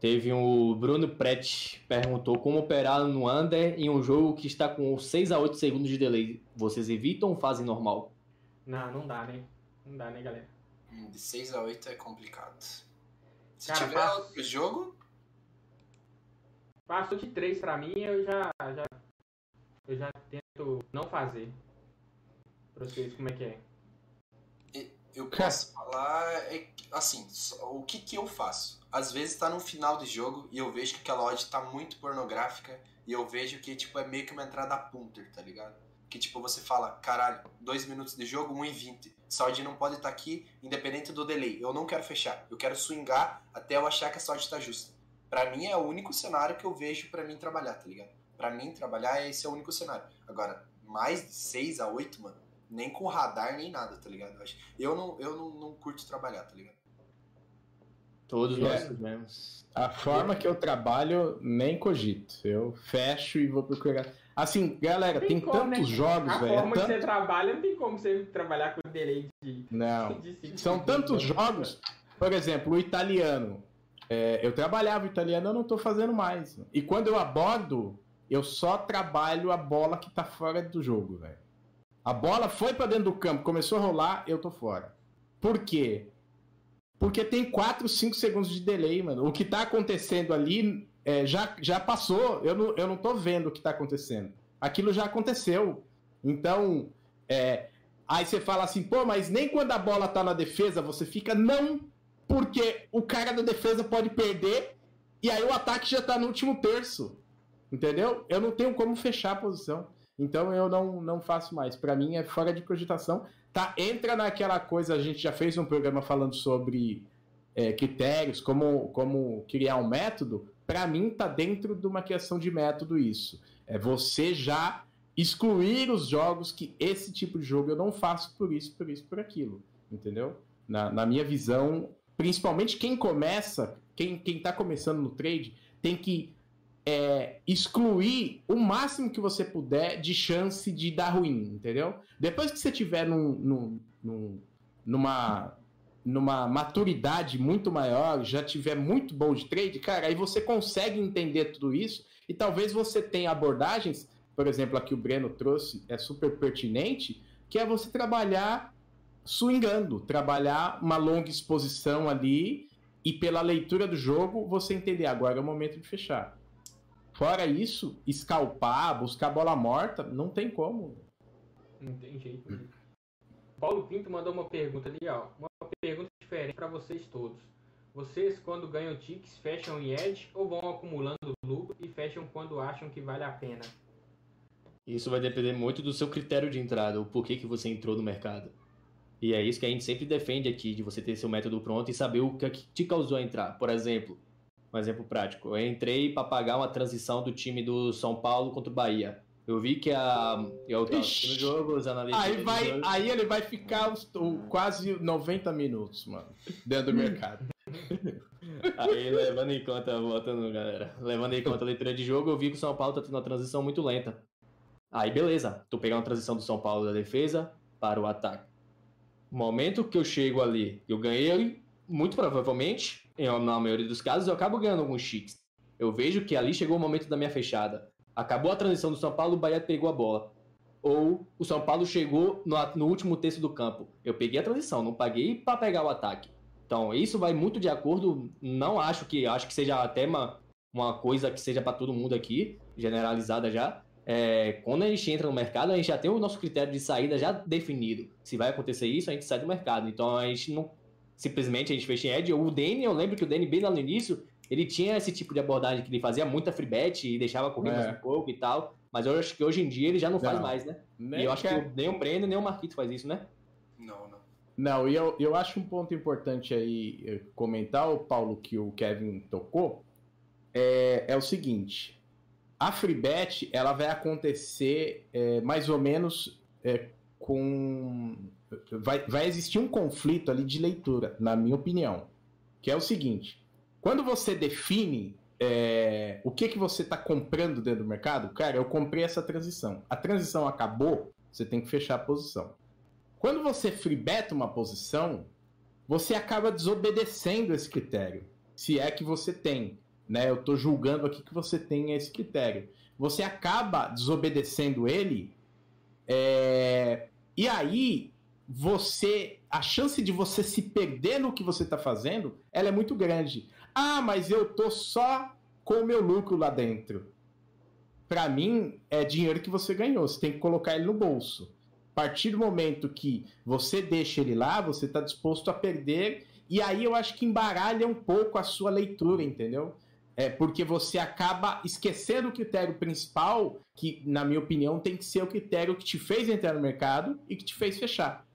Teve o Bruno Prete perguntou como operar no under em um jogo que está com 6 a 8 segundos de delay. Vocês evitam ou fazem normal? Não, não dá, né? Não dá, né, galera? Hum, De 6 a 8 é complicado. Se Cara, tiver passa- outro jogo, Passou de 3 pra mim, eu já, já. Eu já tento não fazer. Pra vocês como é que é. eu posso falar é, assim, o que que eu faço? Às vezes tá no final do jogo e eu vejo que aquela odd tá muito pornográfica e eu vejo que tipo é meio que uma entrada punter, tá ligado? Que tipo você fala, caralho, 2 minutos de jogo, 1 e 20. Essa odd não pode estar aqui independente do delay. Eu não quero fechar. Eu quero swingar até eu achar que essa odd tá justa. Pra mim é o único cenário que eu vejo pra mim trabalhar, tá ligado? Pra mim trabalhar esse é o único cenário. Agora, mais de 6 a 8, mano, nem com radar nem nada, tá ligado? Eu, acho- eu não, eu não, não curto trabalhar, tá ligado? Todos É. nós fizemos. A forma que eu trabalho, nem cogito. Eu fecho e vou procurar. Assim, galera, tem, como, tantos né? jogos, A velho. é forma que tanto- você trabalha, não tem como você trabalhar com delay de. Não. [LAUGHS] de São tantos jogos. Por exemplo, o italiano. É, eu trabalhava italiano, eu não tô fazendo mais. E quando eu abordo, eu só trabalho a bola que tá fora do jogo, velho. A bola foi pra dentro do campo, começou a rolar, eu tô fora. Por quê? Porque tem 4, 5 segundos de delay, mano. O que tá acontecendo ali é, já, já passou. Eu não, eu não tô vendo o que tá acontecendo. Aquilo já aconteceu. Então, é, aí você fala assim, pô, mas nem quando a bola tá na defesa você fica. Não, porque o cara da defesa pode perder e aí o ataque já tá no último terço. Entendeu? Eu não tenho como fechar a posição. Então eu não, não faço mais. Pra mim é fora de cogitação. Tá, entra naquela coisa, a gente já fez um programa falando sobre é, critérios, como, como criar um método. Pra mim tá dentro de uma criação de método isso. É você já excluir os jogos que esse tipo de jogo eu não faço por isso, por isso, por aquilo. Entendeu? Na, na minha visão, principalmente quem começa, quem, quem tá começando no trade, tem que é, excluir o máximo que você puder de chance de dar ruim, entendeu? Depois que você tiver num, num, num- numa, numa maturidade muito maior, já tiver muito bom de trade, cara, aí você consegue entender tudo isso e talvez você tenha abordagens, por exemplo, a que o Breno trouxe é super pertinente, que é você trabalhar swingando, trabalhar uma longa exposição ali e pela leitura do jogo você entender agora é o momento de fechar. Fora isso, escalpar, buscar bola morta, não tem como. Não tem jeito. né? Paulo Pinto mandou uma pergunta ali, ó. Uma pergunta diferente para vocês todos. Vocês, quando ganham ticks, fecham em edge ou vão acumulando lucro e fecham quando acham que vale a pena? Isso vai depender muito do seu critério de entrada, o porquê que você entrou no mercado. E é isso que a gente sempre defende aqui, de você ter seu método pronto e saber o que que te causou a entrar. Por exemplo, Um exemplo prático. Eu entrei para pagar uma transição do time do São Paulo contra o Bahia. Eu vi que a. Eu tava assistindo o jogo, os analistas. Aí, vai, jogo- aí ele vai ficar os- o- quase 90 minutos, mano, dentro do mercado. [LAUGHS] Aí, levando em conta, voltando, galera, levando em conta a leitura de jogo, eu vi que o São Paulo tá tendo uma transição muito lenta. Aí, beleza, tô pegando a transição do São Paulo da defesa para o ataque. No momento que eu chego ali, eu ganhei, muito provavelmente, na maioria dos casos, eu acabo ganhando alguns cheats. Eu vejo que ali chegou o momento da minha fechada. Acabou a transição do São Paulo, o Bahia pegou a bola. Ou o São Paulo chegou no, no último terço do campo. Eu peguei a transição, não paguei para pegar o ataque. Então, isso vai muito de acordo. Não acho que acho que seja até uma, uma coisa que seja para todo mundo aqui, generalizada já. É, quando a gente entra no mercado, a gente já tem o nosso critério de saída já definido. Se vai acontecer isso, a gente sai do mercado. Então a gente não. Simplesmente a gente fecha em Ed. O Danny, eu lembro que o Danny, bem lá no início, ele tinha esse tipo de abordagem que ele fazia muita free bet e deixava correr É. mais um pouco e tal. Mas eu acho que hoje em dia ele já não, faz Não. mais, né? Nem e eu acho que nem o Breno nem o Marquito faz isso, né? Não, não. Não, e eu, eu acho um ponto importante aí eh, comentar, o Paulo, que o Kevin tocou, é, é o seguinte. A FreeBet, ela vai acontecer eh, mais ou menos eh, com... Vai, vai existir um conflito ali de leitura, na minha opinião. Que é o seguinte. Quando você define eh, o que, que você está comprando dentro do mercado, cara, eu comprei essa transição. A transição acabou, você tem que fechar a posição. Quando você freebeta uma posição, você acaba desobedecendo esse critério. Se é que você tem. Né? Eu estou julgando aqui que você tem esse critério. Você acaba desobedecendo ele. é, E aí, você. A chance de você se perder no que você está fazendo, ela é muito grande. Ah, mas eu tô só com o meu lucro lá dentro. Para mim, é dinheiro que você ganhou. Você tem que colocar ele no bolso. A partir do momento que você deixa ele lá, você está disposto a perder. E aí eu acho que embaralha um pouco a sua leitura, entendeu? É porque você acaba esquecendo o critério principal, que, na minha opinião, tem que ser o critério que te fez entrar no mercado e que te fez fechar.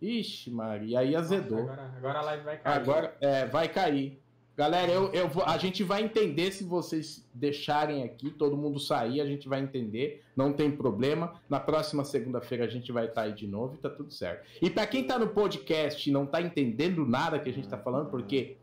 Ixi, Maria, aí azedou. Nossa, agora, agora a live vai cair. Agora é, vai cair. Galera, eu, eu vou, a gente vai entender se vocês deixarem aqui, todo mundo sair, a gente vai entender, não tem problema. Na próxima segunda-feira a gente vai estar aí de novo e tá tudo certo. E para quem tá no podcast e não tá entendendo nada que a gente tá falando, porque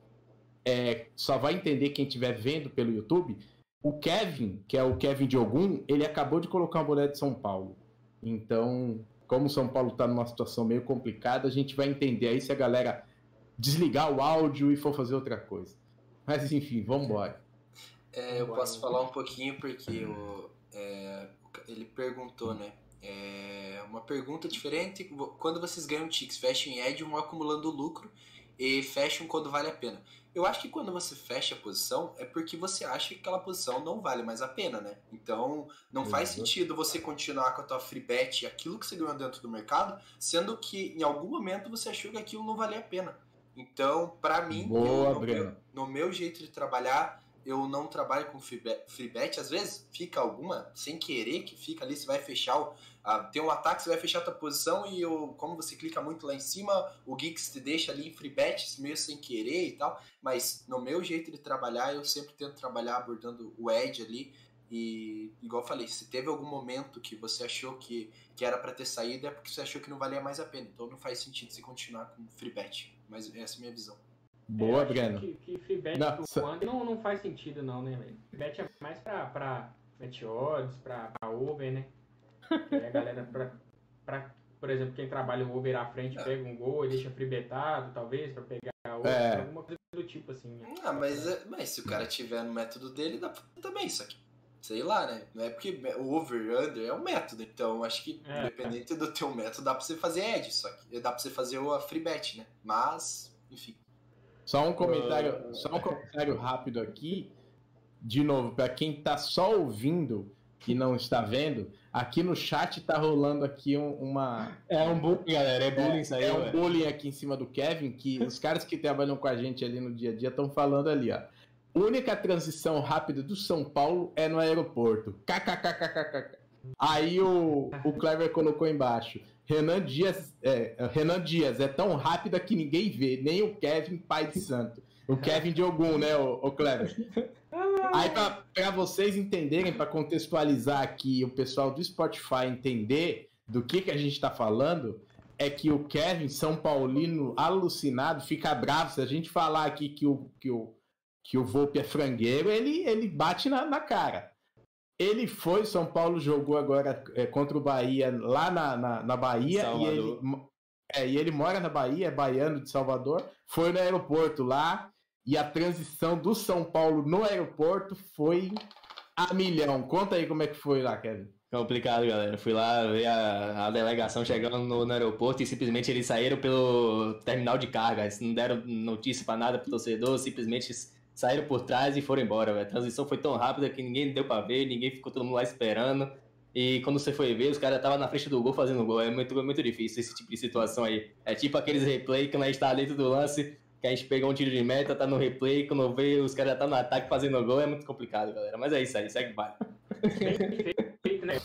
é, só vai entender quem estiver vendo pelo YouTube, o Kevin, que é o Kevin Diogun, ele acabou de colocar uma boleia de São Paulo. Então, como o São Paulo tá numa situação meio complicada, a gente vai entender aí se a galera desligar o áudio e for fazer outra coisa. Mas enfim, vamos embora. É, eu posso falar um pouquinho porque o, é, ele perguntou, né? É, uma pergunta diferente. Quando vocês ganham ticks, fecham em Ed, vão acumulando lucro e fecham quando vale a pena. Eu acho que quando você fecha a posição é porque você acha que aquela posição não vale mais a pena, né? Então não faz Exato. sentido você continuar com a tua free bet, aquilo que você ganhou dentro do mercado, sendo que em algum momento você achou que aquilo não valia a pena. Então, pra mim, Boa, eu, no, meu, no meu jeito de trabalhar, eu não trabalho com free bet, free bet. Às vezes fica alguma, sem querer, que fica ali, você vai fechar o. ah, tem um ataque, você vai fechar a tua posição e eu, como você clica muito lá em cima, o Geeks te deixa ali em free bet, meio sem querer e tal. Mas no meu jeito de trabalhar, eu sempre tento trabalhar abordando o edge ali. E, igual eu falei, se teve algum momento que você achou que, que era para ter saído, é porque você achou que não valia mais a pena. Então não faz sentido você continuar com free bet. Mas essa é a minha visão. Boa, É, Breno. Que, que free bet Não, pro só- não, não faz sentido não, né, velho? Free bet é mais pra, pra bet odds, pra, pra over, né? A galera, pra, pra, por exemplo, quem trabalha o over à frente pega um gol e deixa free betado, talvez, pra pegar outro, É. alguma coisa do tipo assim. né? Ah, mas, é- mas se o cara tiver no método dele, dá pra fazer também isso aqui. Sei lá, né? Não é porque o over under é um método, então acho que É. independente do teu método, dá pra você fazer edge, só que dá pra você fazer o free bet, né? Mas, enfim. Só um comentário, só um comentário rápido aqui. De novo, para quem tá só ouvindo e não está vendo, aqui no chat tá rolando aqui um- uma É um bullying, galera. É bullying isso aí, é um bullying aqui em cima do Kevin que os caras que trabalham com a gente ali no dia a dia estão falando ali, ó. Única transição rápida do São Paulo é no aeroporto. KKKKKK. Aí o, o Clever colocou embaixo. Renan Dias, é, Renan Dias é tão rápida que ninguém vê, nem o Kevin, pai de santo. O Kevin de Ogum, né, o, o Cleber? Aí, para vocês entenderem, para contextualizar aqui, o pessoal do Spotify entender do que, que a gente está falando, é que o Kevin, São Paulino, alucinado, fica bravo. Se a gente falar aqui que o, que o, que o Volpe é frangueiro, ele, ele bate na, na cara. Ele foi, São Paulo jogou agora é, contra o Bahia lá na, na, na Bahia e ele, é, e ele mora na Bahia, é baiano de Salvador, foi no aeroporto lá e a transição do São Paulo no aeroporto foi a milhão. Conta aí como é que foi lá, Kevin. Complicado, galera. Fui lá ver a, a delegação chegando no, no, aeroporto e simplesmente eles saíram pelo terminal de carga. Eles não deram notícia para nada pro torcedor, simplesmente saíram por trás e foram embora. Véio. A transição foi tão rápida que ninguém deu para ver, ninguém ficou todo mundo lá esperando. E quando você foi ver, os caras estavam na frente do gol fazendo gol. É muito, muito difícil esse tipo de situação aí. É tipo aqueles replay que nós está dentro do lance, que a gente pegou um tiro de meta, tá no replay, quando vê os caras já tá no ataque fazendo gol, é muito complicado, galera. Mas é isso aí, segue o baile. né?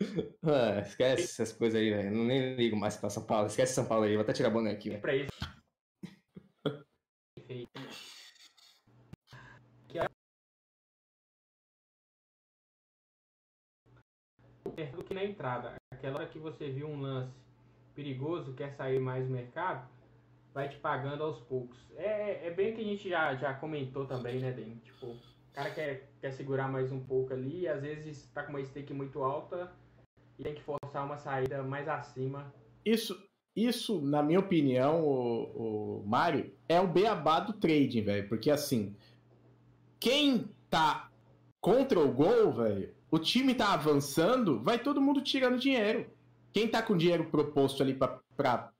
[LAUGHS] Ah, esquece essas coisas aí, velho. Não nem ligo mais pra São Paulo. Esquece São Paulo aí. Vou até tirar a boné aqui, velho. É pra isso. que na entrada. Aquela hora que você viu um lance perigoso, quer sair mais do mercado, vai te pagando aos poucos. É, é bem que a gente já, já comentou também, né, Den? Tipo, o cara quer, quer segurar mais um pouco ali, e às vezes tá com uma stake muito alta e tem que forçar uma saída mais acima. Isso, isso na minha opinião, o, o Mário, é o beabá do trading, velho. Porque assim, quem tá contra o gol, velho, o time tá avançando, vai todo mundo tirando dinheiro. Quem tá com dinheiro proposto ali para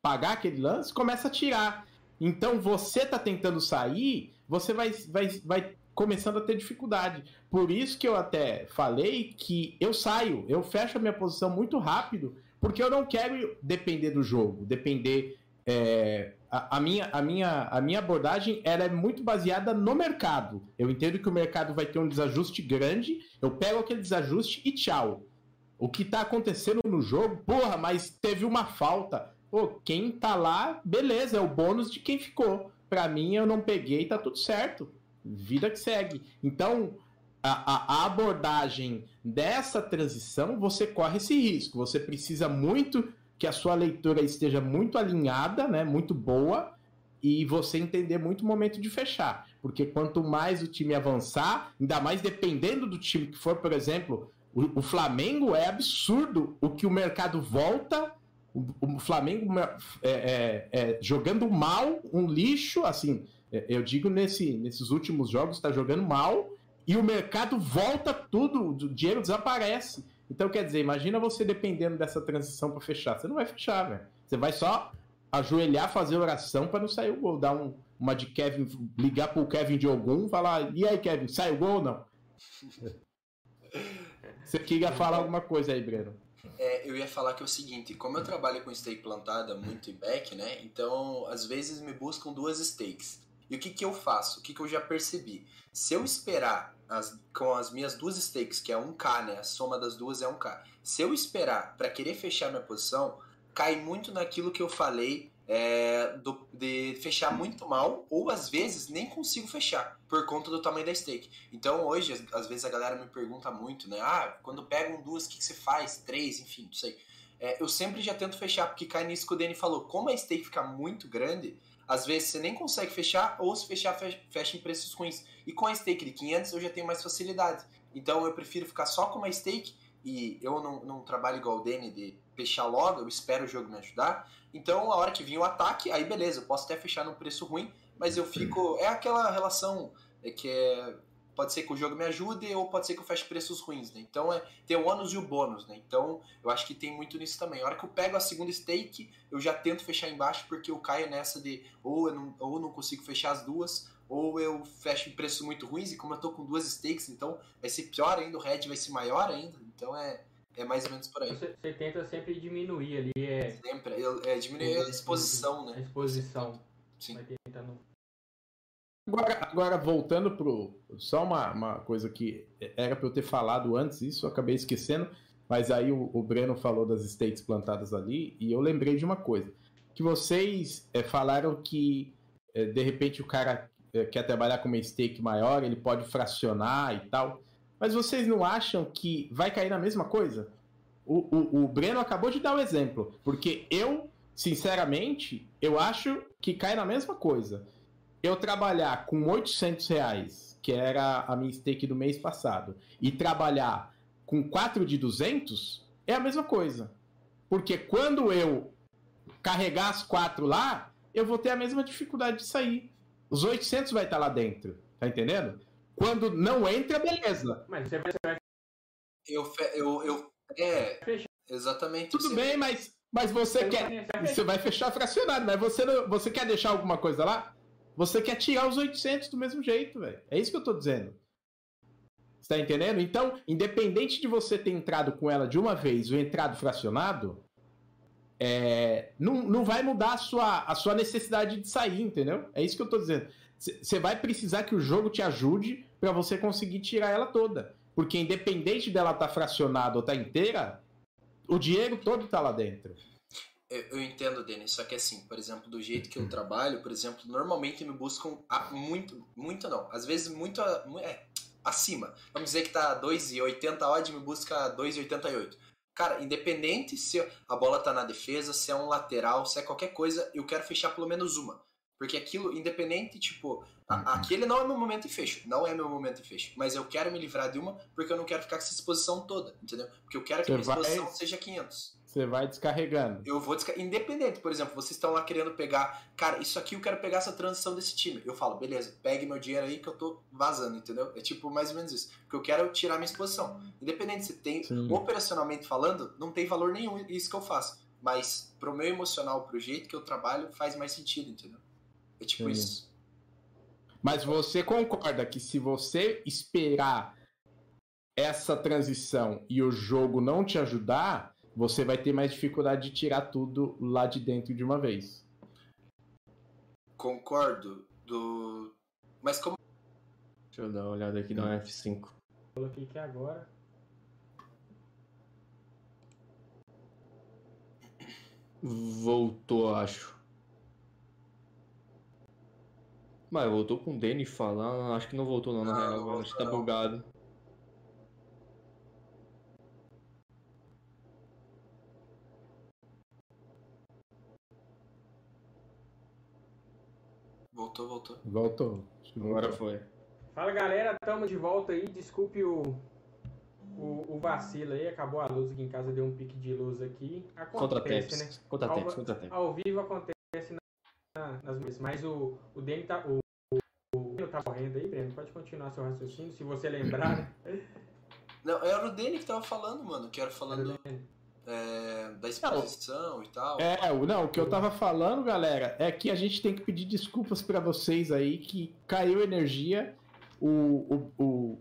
pagar aquele lance, começa a tirar. Então você tá tentando sair, você vai, vai, vai começando a ter dificuldade. Por isso que eu até falei que eu saio, eu fecho a minha posição muito rápido, porque eu não quero depender do jogo, depender é, a, a, minha, a, minha, a minha abordagem ela é muito baseada no mercado. Eu entendo que o mercado vai ter um desajuste grande, eu pego aquele desajuste e tchau. O que tá acontecendo no jogo, porra, mas teve uma falta. Pô, quem tá lá, beleza, é o bônus de quem ficou. Pra mim, eu não peguei, tá tudo certo. Vida que segue. Então, a, a, abordagem dessa transição, você corre esse risco. Você precisa muito que a sua leitura esteja muito alinhada, né, muito boa, e você entender muito o momento de fechar. Porque quanto mais o time avançar, ainda mais dependendo do time que for, por exemplo, o, o Flamengo é absurdo o que o mercado volta. O, o Flamengo é, é, é, jogando mal, um lixo, assim, é, eu digo nesse, nesses últimos jogos, está jogando mal, e o mercado volta tudo, o dinheiro desaparece. Então, quer dizer, imagina você dependendo dessa transição para fechar. Você não vai fechar, velho. Você vai só ajoelhar, fazer oração para não sair o gol. Dar um, uma de Kevin, ligar pro Kevin de algum, falar: e aí, Kevin, sai o gol ou não? [LAUGHS] Você queria falar alguma coisa aí, Breno? É, eu ia falar que é o seguinte, como eu trabalho com stake plantada muito em back, né? Então, às vezes me buscam duas stakes. E o que, que eu faço? O que, que eu já percebi? Se eu esperar as, com as minhas duas stakes, que é 1K, né? A soma das duas é 1K. Se eu esperar para querer fechar minha posição, cai muito naquilo que eu falei é, do, de fechar muito mal, ou às vezes nem consigo fechar, por conta do tamanho da stake. Então hoje, às vezes a galera me pergunta muito, né? Ah, quando pegam duas, o que, que você faz? Três, enfim, não sei. É, eu sempre já tento fechar, porque cai nisso que o Danny falou. Como a stake fica muito grande, às vezes você nem consegue fechar, ou se fechar, fecha em preços ruins. E com a stake de 500 eu já tenho mais facilidade. Então eu prefiro ficar só com uma stake, e eu não, não trabalho igual o Danny de fechar logo, eu espero o jogo me ajudar. Então a hora que vir o ataque, aí beleza, eu posso até fechar num preço ruim, mas eu fico. É aquela relação é que é pode ser que o jogo me ajude ou pode ser que eu feche preços ruins, né? Então é tem o ônus e o bônus, né? Então eu acho que tem muito nisso também. A hora que eu pego a segunda stake, eu já tento fechar embaixo porque eu caio nessa de ou eu não, ou não consigo fechar as duas, ou eu fecho em preços muito ruins, e como eu tô com duas stakes, então vai ser pior ainda, o head vai ser maior ainda, então é, é mais ou menos por aí. Você, você tenta sempre diminuir ali, é... Sempre, é, é diminuir a exposição, né? A exposição. Sim. Vai tentando Agora, agora voltando pro. Só uma, uma coisa que era para eu ter falado antes, isso eu acabei esquecendo, mas aí o, o Breno falou das stakes plantadas ali, e eu lembrei de uma coisa. Que vocês é, falaram que é, de repente o cara é, quer trabalhar com uma stake maior, ele pode fracionar e tal. Mas vocês não acham que vai cair na mesma coisa? O, o, o Breno acabou de dar o exemplo, porque eu, sinceramente, eu acho que cai na mesma coisa. Eu trabalhar com 800 reais, que era a minha stake do mês passado, e trabalhar com 4 de 200, é a mesma coisa. Porque quando eu carregar as 4 lá, eu vou ter a mesma dificuldade de sair. Os 800 vai estar lá dentro, tá entendendo? Quando não entra, beleza. Mas você vai, Eu, fe- eu, eu, é, exatamente. Tudo bem, mas, mas você quer. Você vai fechar fracionado, mas você, não, você quer deixar alguma coisa lá? Você quer tirar os 800 do mesmo jeito, velho. É isso que eu tô dizendo. Você tá entendendo? Então, independente de você ter entrado com ela de uma vez ou entrado fracionado, é, não, não vai mudar a sua, a sua necessidade de sair, entendeu? É isso que eu tô dizendo. Você vai precisar que o jogo te ajude para você conseguir tirar ela toda. Porque independente dela estar tá fracionada ou tá inteira, o dinheiro todo tá lá dentro. Eu, eu entendo, Denis, só que assim, por exemplo, do jeito que eu trabalho, por exemplo, normalmente me buscam a- muito, muito não, às vezes muito, a- é, acima. Vamos dizer que tá 2,80 odd, me busca 2,88. Cara, independente se a bola tá na defesa, se é um lateral, se é qualquer coisa, eu quero fechar pelo menos uma. Porque aquilo, independente, tipo, a- aquele não é meu momento e fecho. Não é meu momento e fecho. Mas eu quero me livrar de uma porque eu não quero ficar com essa exposição toda, entendeu? Porque eu quero que a minha Você vai- exposição seja 500 Você vai descarregando. eu vou desca... Independente, por exemplo, vocês estão lá querendo pegar. Cara, isso aqui eu quero pegar essa transição desse time. Eu falo, beleza, pegue meu dinheiro aí que eu tô vazando, entendeu? É tipo mais ou menos isso. Porque eu quero tirar minha exposição. Independente se tem. Sim. Operacionalmente falando, não tem valor nenhum isso que eu faço. Mas pro meu emocional, pro jeito que eu trabalho, faz mais sentido, entendeu? É tipo Sim. isso. Mas você concorda que se você esperar essa transição e o jogo não te ajudar, você vai ter mais dificuldade de tirar tudo lá de dentro de uma vez. Concordo. Do. Mas como. Deixa eu dar uma olhada aqui, dar um F5. Coloquei aqui agora. Voltou, acho. Mas voltou com o Danny falando. Acho que não voltou não, na Não, real. não Acho que tá bugado. Voltou, voltou. Voltou. Agora foi. Fala galera, tamo de volta aí. Desculpe o, o, o vacilo aí. Acabou a luz aqui em casa, deu um pique de luz aqui. Acontece, Contratempos. né? Contratempos, Ao- contratempos. Ao vivo acontece nas mesas. Mas o, o Dani tá. O, o, tá correndo aí, Breno. Pode continuar seu raciocínio, se você lembrar. né? Não, era o Danny que tava falando, mano. Que era falando Dani. é, da exposição e tal. É, o- não, o que eu tava falando, galera, é que a gente tem que pedir desculpas pra vocês aí que caiu energia. O, o, o,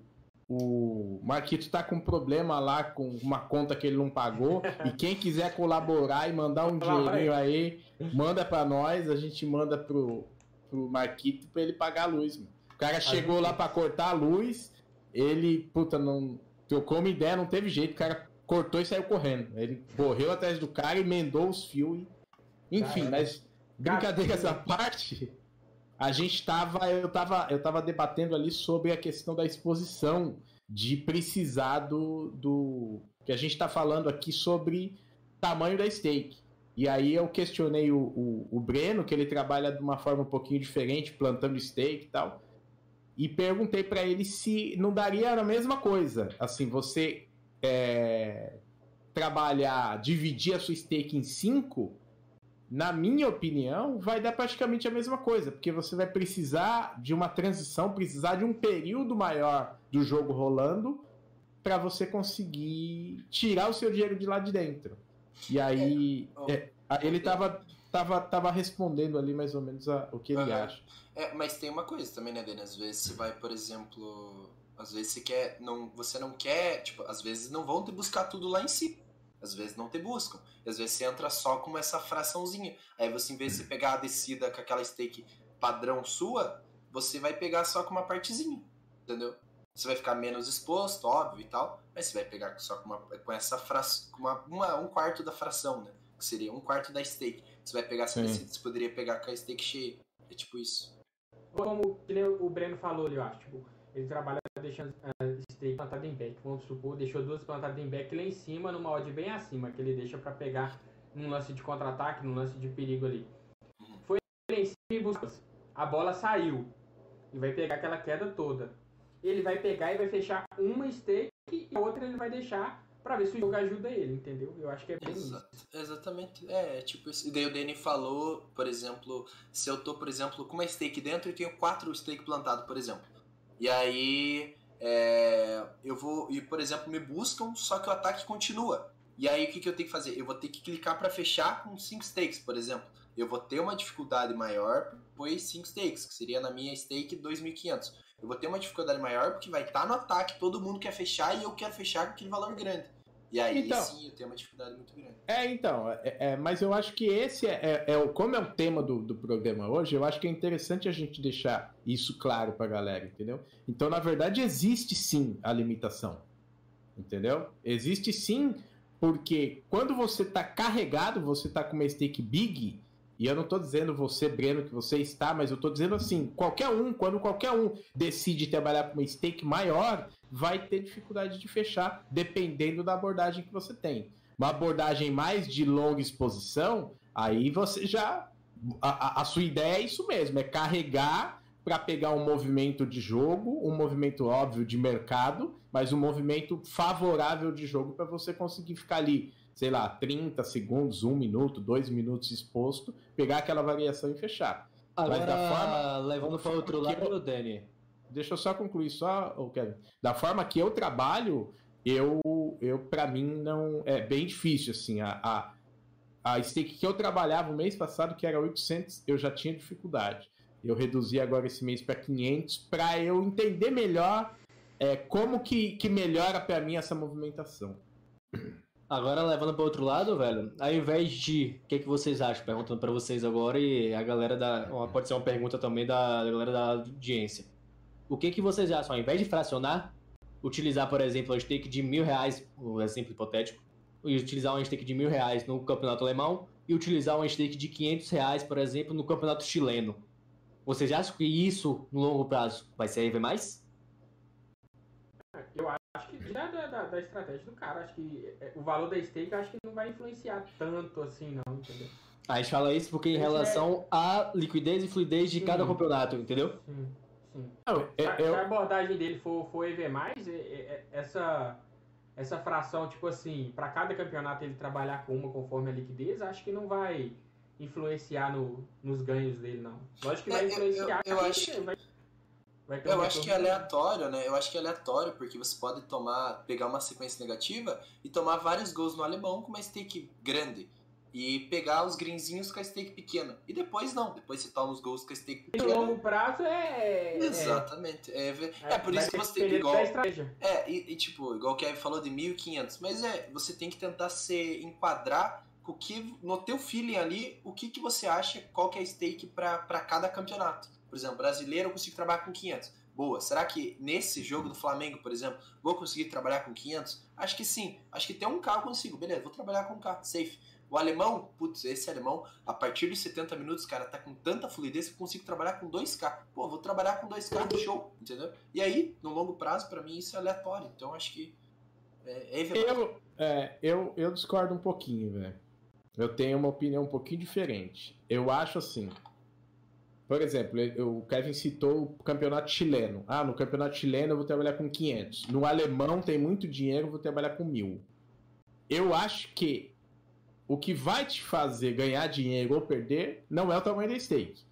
o Marquito tá com problema lá com uma conta que ele não pagou. [LAUGHS] e quem quiser colaborar e mandar um dinheirinho aí, manda pra nós, a gente manda pro, pro Marquito pra ele pagar a luz. Mano. O cara chegou gente- lá pra cortar a luz, ele, puta, não. Trocou uma ideia, não teve jeito, o cara cortou e saiu correndo. Ele correu atrás do cara, emendou os fios e. Enfim, Caramba. mas brincadeiras à parte, a gente tava. Eu tava, eu tava debatendo ali sobre a questão da exposição de precisar do. do que a gente tá falando aqui sobre tamanho da stake. E aí eu questionei o, o, o Breno, que ele trabalha de uma forma um pouquinho diferente, plantando stake e tal. E perguntei pra ele se não daria a mesma coisa. Assim, você é, trabalhar, dividir a sua stake em cinco, na minha opinião, vai dar praticamente a mesma coisa, porque você vai precisar de uma transição, precisar de um período maior do jogo rolando para você conseguir tirar o seu dinheiro de lá de dentro. E aí, É, é, ele tava, tava, tava respondendo ali mais ou menos a- o que ele acha. É, mas tem uma coisa também, né, Dani? Às vezes você vai, por exemplo. Às vezes você quer. Não, você não quer. Tipo, às vezes não vão te buscar tudo lá em si. Às vezes não te buscam. E às vezes você entra só com essa fraçãozinha. Aí você, em vez de você pegar a descida com aquela stake padrão sua, você vai pegar só com uma partezinha. Entendeu? Você vai ficar menos exposto, óbvio e tal. Mas você vai pegar só com, uma, com essa fração. Com uma, uma- um quarto da fração, né? Que seria um quarto da stake. Você vai pegar essa descida, você poderia pegar com a stake cheia. É tipo isso. Como o Breno falou ali, eu acho. Tipo, ele trabalha deixando uh, steak plantado em back. Vamos supor, deixou duas plantadas em back lá em cima, numa odd bem acima, que ele deixa pra pegar num lance de contra-ataque, num lance de perigo ali. Foi lá em cima e buscou. A bola saiu. E vai pegar aquela queda toda. Ele vai pegar e vai fechar uma stake e a outra ele vai deixar pra ver se o jogo ajuda ele, entendeu? Eu acho que é bem Exato, isso. Exatamente. É, tipo isso. E daí o Danny falou, por exemplo, se eu tô, por exemplo, com uma stake dentro e tenho quatro stake plantado, por exemplo. E aí é, eu vou. E, por exemplo, me buscam, só que o ataque continua. E aí o que, que eu tenho que fazer? Eu vou ter que clicar para fechar com 5 stakes, por exemplo. Eu vou ter uma dificuldade maior, pois 5 stakes, que seria na minha stake 2.500. Eu vou ter uma dificuldade maior porque vai estar tá no ataque, todo mundo quer fechar e eu quero fechar com aquele valor grande. E aí Então- sim, eu tenho uma dificuldade muito grande. É, então, é, é, mas eu acho que esse é, é, é o como é o tema do, do programa hoje, eu acho que é interessante a gente deixar isso claro pra galera, entendeu? Então, na verdade, existe sim a limitação, entendeu? Existe sim, porque quando você tá carregado, você tá com uma stake big, e eu não tô dizendo você, Breno, que você está, mas eu tô dizendo assim, qualquer um, quando qualquer um decide trabalhar com uma stake maior, vai ter dificuldade de fechar, dependendo da abordagem que você tem uma abordagem mais de longa exposição, aí você já. A, a- sua ideia é isso mesmo: é carregar para pegar um movimento de jogo, um movimento óbvio de mercado, mas um movimento favorável de jogo para você conseguir ficar ali, sei lá, 30 segundos, um minuto, dois minutos exposto, pegar aquela variação e fechar. Agora, forma- levando para outro lado, eu- Dani. Deixa eu só concluir só, Kevin. Da forma que eu trabalho, eu, eu para mim não é bem difícil assim. A, a, a stake que eu trabalhava o mês passado, que era 800, eu já tinha dificuldade. Eu reduzi agora esse mês para 500 para eu entender melhor é, como que, que melhora para mim essa movimentação. Agora, levando para outro lado, velho, ao invés de. O que, que vocês acham? Perguntando para vocês agora e a galera da. Pode ser uma pergunta também da galera da audiência. O que, que vocês acham? Ao invés de fracionar, utilizar, por exemplo, a stake de mil reais, um exemplo hipotético, e utilizar uma stake de mil reais no campeonato alemão e utilizar uma stake de 500 reais, por exemplo, no campeonato chileno. Vocês acham que isso, no longo prazo, vai servir mais? Eu acho que já da, da, da estratégia do cara, acho que é, o valor da stake acho que não vai influenciar tanto assim, não, entendeu? A gente fala isso porque em Isso é- relação à liquidez e fluidez de cada Sim. campeonato, entendeu? Sim, sim. Não, Se a, eu- se a abordagem dele for, for EV+, é- é- é- essa, essa fração, tipo assim, para cada campeonato ele trabalhar com uma conforme a liquidez, acho que não vai influenciar no, nos ganhos dele, não. Lógico que É, vai eu- influenciar. eu- eu porque acho- vai, vai um Eu acho que é aleatório, né? Eu acho que é aleatório, porque você pode tomar, pegar uma sequência negativa e tomar vários gols no alemão com uma stake grande. E pegar os greenzinhos com a stake pequena. E depois não, depois você toma os gols com a stake E no pequena. longo prazo é. é- Exatamente. É, ve- é por isso que você tem depender igual. É, e, e, tipo, igual o Kevin falou de 1.500, mas é, você tem que tentar se enquadrar o que, no teu feeling ali, o que, que você acha, qual que é a stake pra pra cada campeonato. Por exemplo, brasileiro eu consigo trabalhar com 500. Boa, será que nesse jogo do Flamengo, por exemplo, vou conseguir trabalhar com 500? Acho que sim, acho que tem um K eu consigo, beleza, vou trabalhar com um K, safe. O alemão, putz, esse alemão, a partir dos 70 minutos, cara, tá com tanta fluidez que eu consigo trabalhar com 2K. Pô, vou trabalhar com 2K, show, entendeu? E aí, no longo prazo, pra mim, isso é aleatório. Então, acho que é, é evidente. Eu, é, eu, eu discordo um pouquinho, velho. Eu tenho uma opinião um pouquinho diferente. Eu acho assim. Por exemplo, ele- o Kevin citou o campeonato chileno. Ah, no campeonato chileno eu vou trabalhar com 500. No alemão tem muito dinheiro, eu vou trabalhar com mil. Eu acho que o que vai te fazer ganhar dinheiro ou perder não é o tamanho da stake.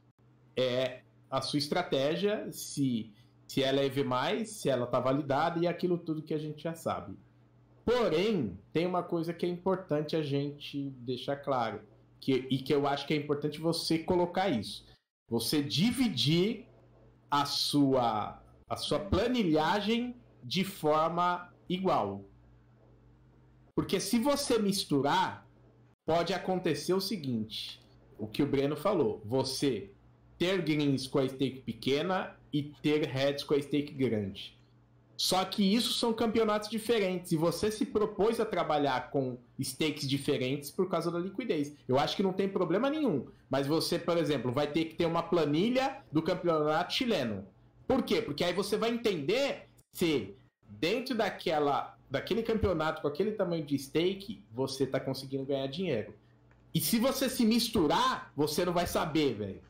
É a sua estratégia, se, se ela é EV+, se ela tá validada e aquilo tudo que a gente já sabe. Porém, tem uma coisa que é importante a gente deixar claro, que, e que eu acho que é importante você colocar isso. Você dividir a sua, a sua planilhagem de forma igual. Porque se você misturar, pode acontecer o seguinte: o que o Breno falou, você ter greens com a stake pequena e ter heads com a stake grande. Só que isso são campeonatos diferentes e você se propôs a trabalhar com stakes diferentes por causa da liquidez. Eu acho que não tem problema nenhum, mas você, por exemplo, vai ter que ter uma planilha do campeonato chileno. Por quê? Porque aí você vai entender se dentro daquela daquele campeonato com aquele tamanho de stake, você está conseguindo ganhar dinheiro. E se você se misturar, você não vai saber, velho,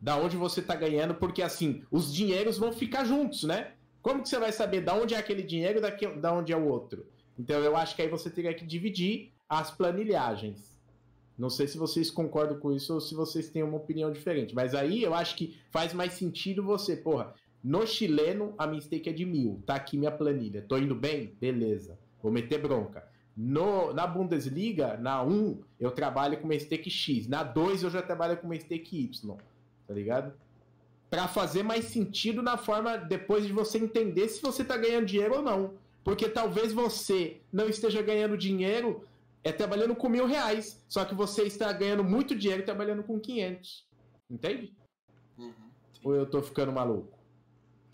da onde você está ganhando, porque assim, os dinheiros vão ficar juntos, né? Como que você vai saber da onde é aquele dinheiro e da onde é o outro? Então eu acho que aí você teria que dividir as planilhagens. Não sei se vocês concordam com isso ou se vocês têm uma opinião diferente. Mas aí eu acho que faz mais sentido você, porra, no chileno a minha stake é de mil. Tá aqui minha planilha. Tô indo bem? Beleza. Vou meter bronca. No, na Bundesliga, na 1, eu trabalho com uma stake X. Na 2, eu já trabalho com uma stake Y. Tá ligado? para fazer mais sentido na forma depois de você entender se você está ganhando dinheiro ou não. Porque talvez você não esteja ganhando dinheiro é trabalhando com mil reais, só que você está ganhando muito dinheiro trabalhando com 500. Entende? Uhum. Ou eu tô ficando maluco?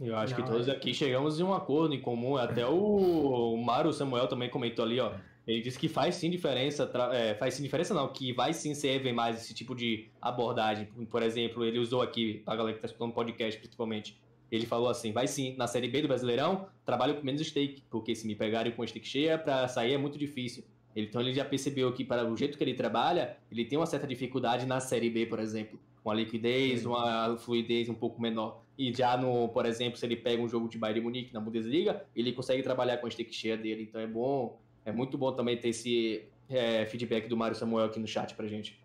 Eu acho não, que todos é... aqui chegamos em um acordo em comum. Até o, o Mário Samuel também comentou ali, ó. Ele disse que faz sim diferença, é, faz sim diferença não, que vai sim serve mais esse tipo de abordagem. Por exemplo, ele usou aqui, a galera que está escutando podcast principalmente, ele falou assim, vai sim, na Série B do Brasileirão, trabalho com menos stake, porque se me pegarem com stake cheia, para sair é muito difícil. Então ele já percebeu que para o jeito que ele trabalha, ele tem uma certa dificuldade na Série B, por exemplo, uma liquidez, uma fluidez um pouco menor. E já no, por exemplo, se ele pega um jogo de Bayern de Munique na Bundesliga, ele consegue trabalhar com a stake cheia dele. Então é bom é muito bom também ter esse é, feedback do Mário Samuel aqui no chat pra gente.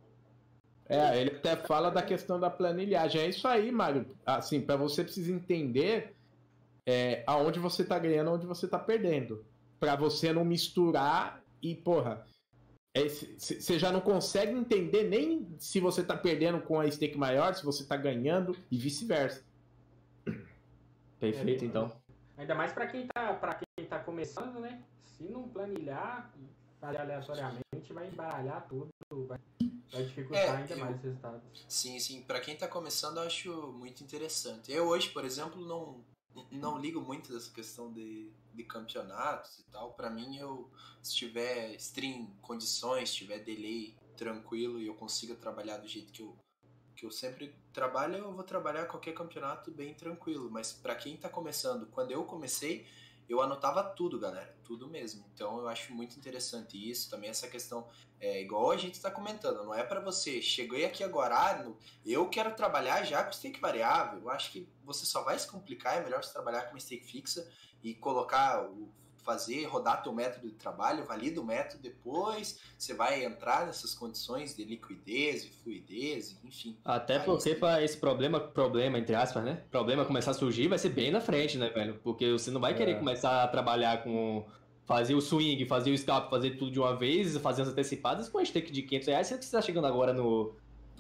É, ele até fala da questão da planilhagem. É isso aí, Mário. Assim, para você precisa entender é, aonde você tá ganhando, aonde você tá perdendo. para você não misturar e, porra, você é, já não consegue entender nem se você tá perdendo com a stake maior, se você tá ganhando e vice-versa. [CLEARS THROAT] Perfeito, então. Ainda mais para quem tá para quem tá começando, né? se não planilhar fazer aleatoriamente, vai embaralhar tudo, vai, vai dificultar é, ainda eu, mais os resultados. Sim, sim. Para quem está começando, eu acho muito interessante. Eu hoje, por exemplo, não, não ligo muito dessa questão de, de campeonatos e tal. Para mim, eu se tiver stream condições, se tiver delay tranquilo e eu consiga trabalhar do jeito que eu que eu sempre trabalho, eu vou trabalhar qualquer campeonato bem tranquilo. Mas para quem está começando, quando eu comecei, eu anotava tudo, galera, tudo mesmo. Então eu acho muito interessante isso, também essa questão, é igual a gente está comentando, não é para você, cheguei aqui agora, ah, eu quero trabalhar já com stake variável. Eu acho que você só vai se complicar, é melhor você trabalhar com stake fixa e colocar o fazer, rodar teu método de trabalho, valida o método depois, você vai entrar nessas condições de liquidez e fluidez, enfim. Até porque para esse problema, problema, entre aspas, né? Problema começar a surgir vai ser bem na frente, né, velho? Porque você não vai querer é. começar a trabalhar com fazer o swing, fazer o scalp, fazer tudo de uma vez, fazer as antecipadas com a stake de 500 reais, você está chegando agora no...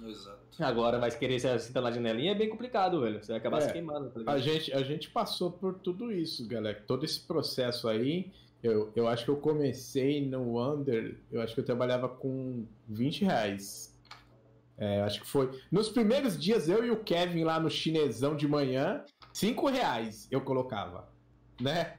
Exato. Agora vai querer se sentar na janelinha é bem complicado, velho. Você vai acabar é, se queimando. Tá a, gente, a gente passou por tudo isso, galera. Todo esse processo aí. Eu, eu acho que eu comecei no Under. Eu acho que eu trabalhava com 20 reais. É, acho que foi. Nos primeiros dias, eu e o Kevin lá no chinesão de manhã, 5 reais eu colocava. Né?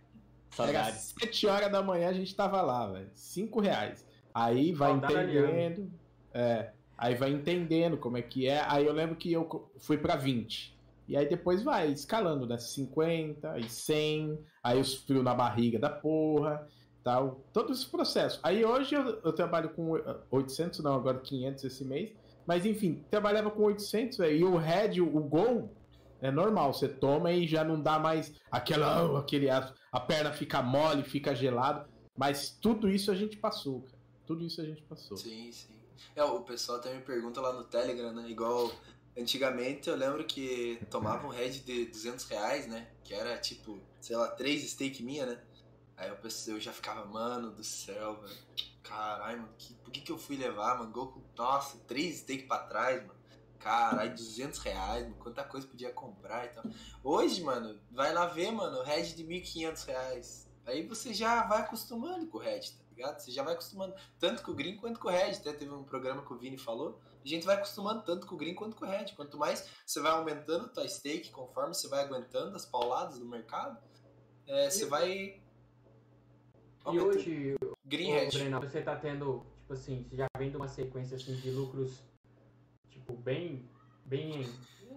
Saudades. Era 7 horas da manhã a gente tava lá, velho. 5 reais. Aí vai entendendo. É. Aí vai entendendo como é que é. Aí eu lembro que eu fui para 20. E aí depois vai escalando, né? 50 e 100. Aí os frio na barriga da porra. Tal. Todo esse processo. Aí hoje eu, eu trabalho com 800, não, agora 500 esse mês. Mas enfim, trabalhava com 800, véio, e o head, o gol, é normal. Você toma e já não dá mais aquela. aquele, a, a perna fica mole, fica gelado. Mas tudo isso a gente passou, cara. Tudo isso a gente passou. Sim, sim. É, o pessoal até me pergunta lá no Telegram, né? Igual antigamente eu lembro que tomava um head de 200 reais, né? Que era tipo, sei lá, três steak minha, né? Aí eu, pensei, eu já ficava, mano do céu, velho. Caralho, mano, que, por que, que eu fui levar, mano? Goku, nossa, três steak pra trás, mano. Caralho, 200 reais, mano, quanta coisa podia comprar e tal. Hoje, mano, vai lá ver, mano, head de 1.500 reais. Aí você já vai acostumando com o head, tá? Ligado? Você já vai acostumando tanto com o green quanto com o red. Até teve um programa que o Vini falou. A gente vai acostumando tanto com o green quanto com o red. Quanto mais você vai aumentando a tua stake conforme você vai aguentando as pauladas do mercado, é, você vai. E hoje, ô, Greenhead. Breno, você tá tendo, tipo assim, você já vem de uma sequência assim de lucros, tipo, bem, bem,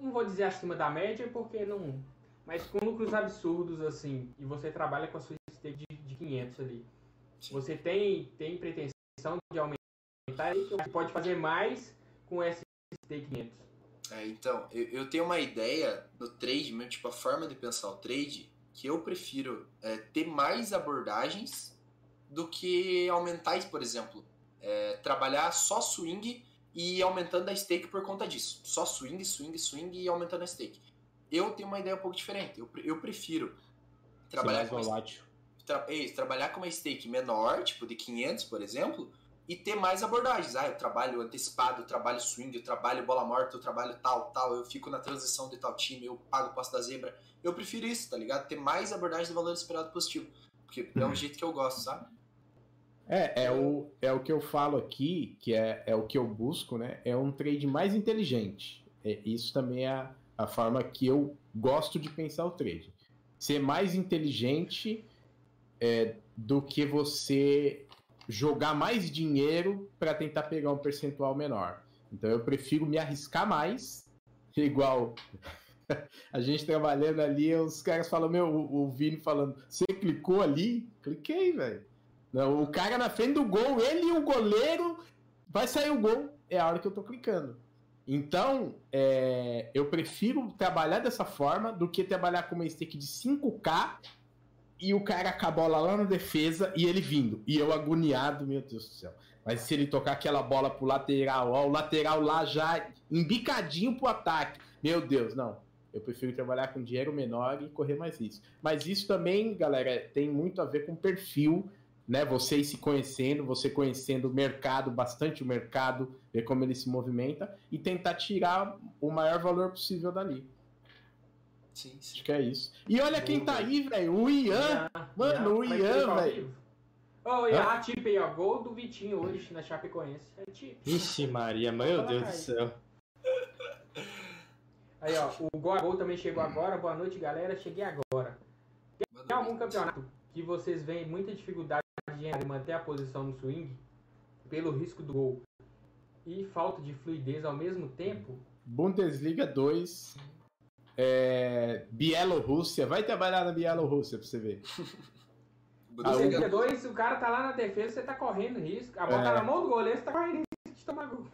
não vou dizer acima da média, porque não, mas com lucros absurdos assim, e você trabalha com a sua stake de, de 500 ali. Sim. Você tem, tem pretensão de aumentar você pode fazer mais com essa stake 500. É, então, eu, eu tenho uma ideia no trade, mesmo, tipo, a forma de pensar o trade, que eu prefiro é, ter mais abordagens do que aumentar, por exemplo, é, trabalhar só swing e ir aumentando a stake por conta disso. Só swing, swing, swing e aumentando a stake. Eu tenho uma ideia um pouco diferente. Eu, eu prefiro Ser trabalhar mais volátil. Tra, é isso, trabalhar com uma stake menor, tipo de 500, por exemplo, e ter mais abordagens. Ah, eu trabalho antecipado, eu trabalho swing, eu trabalho bola morta, eu trabalho tal, tal, eu fico na transição de tal time, eu pago o passo da zebra. Eu prefiro isso, tá ligado? Ter mais abordagens de valor esperado positivo. Porque é um jeito que eu gosto, sabe? É, é o, é o que eu falo aqui, que é, é o que eu busco, né? É um trade mais inteligente. É, isso também é a, a forma que eu gosto de pensar o trade. Ser mais inteligente é, do que você jogar mais dinheiro para tentar pegar um percentual menor. Então eu prefiro me arriscar mais, igual [LAUGHS] a gente trabalhando ali, os caras falam, meu, o, o Vini falando, você clicou ali? Cliquei, velho. O cara na frente do gol, ele e o goleiro, vai sair o gol, é a hora que eu tô clicando. Então, é, eu prefiro trabalhar dessa forma do que trabalhar com uma stake de 5k e o cara com a bola lá na defesa e ele vindo. E eu agoniado, meu Deus do céu. Mas se ele tocar aquela bola pro lateral, ó, o lateral lá já embicadinho pro ataque. Meu Deus, não. Eu prefiro trabalhar com dinheiro menor e correr mais risco. Mas isso também, galera, tem muito a ver com perfil, né? Vocês se conhecendo, você conhecendo o mercado, bastante o mercado, ver como ele se movimenta e tentar tirar o maior valor possível dali. Sim, sim. Acho que é isso. E olha quem tá aí, velho, o Ian. Mano, o Ian, velho. Ô, Ian, a tip aí, ó. Gol do Vitinho hoje na Chapecoense. É tip. Ixi, Maria, meu Deus do céu. Aí, ó, o Gol a Gol também chegou agora. Boa noite, galera. Cheguei agora. Tem algum campeonato que vocês veem muita dificuldade de manter a posição no swing pelo risco do gol e falta de fluidez ao mesmo tempo? Bundesliga 2. É... Bielorrússia. Vai trabalhar na Bielorrússia pra você ver. [LAUGHS] Bundesliga 2, o cara tá lá na defesa, você tá correndo risco. A bola tá É. na mão do goleiro, você tá correndo risco de tomar gol.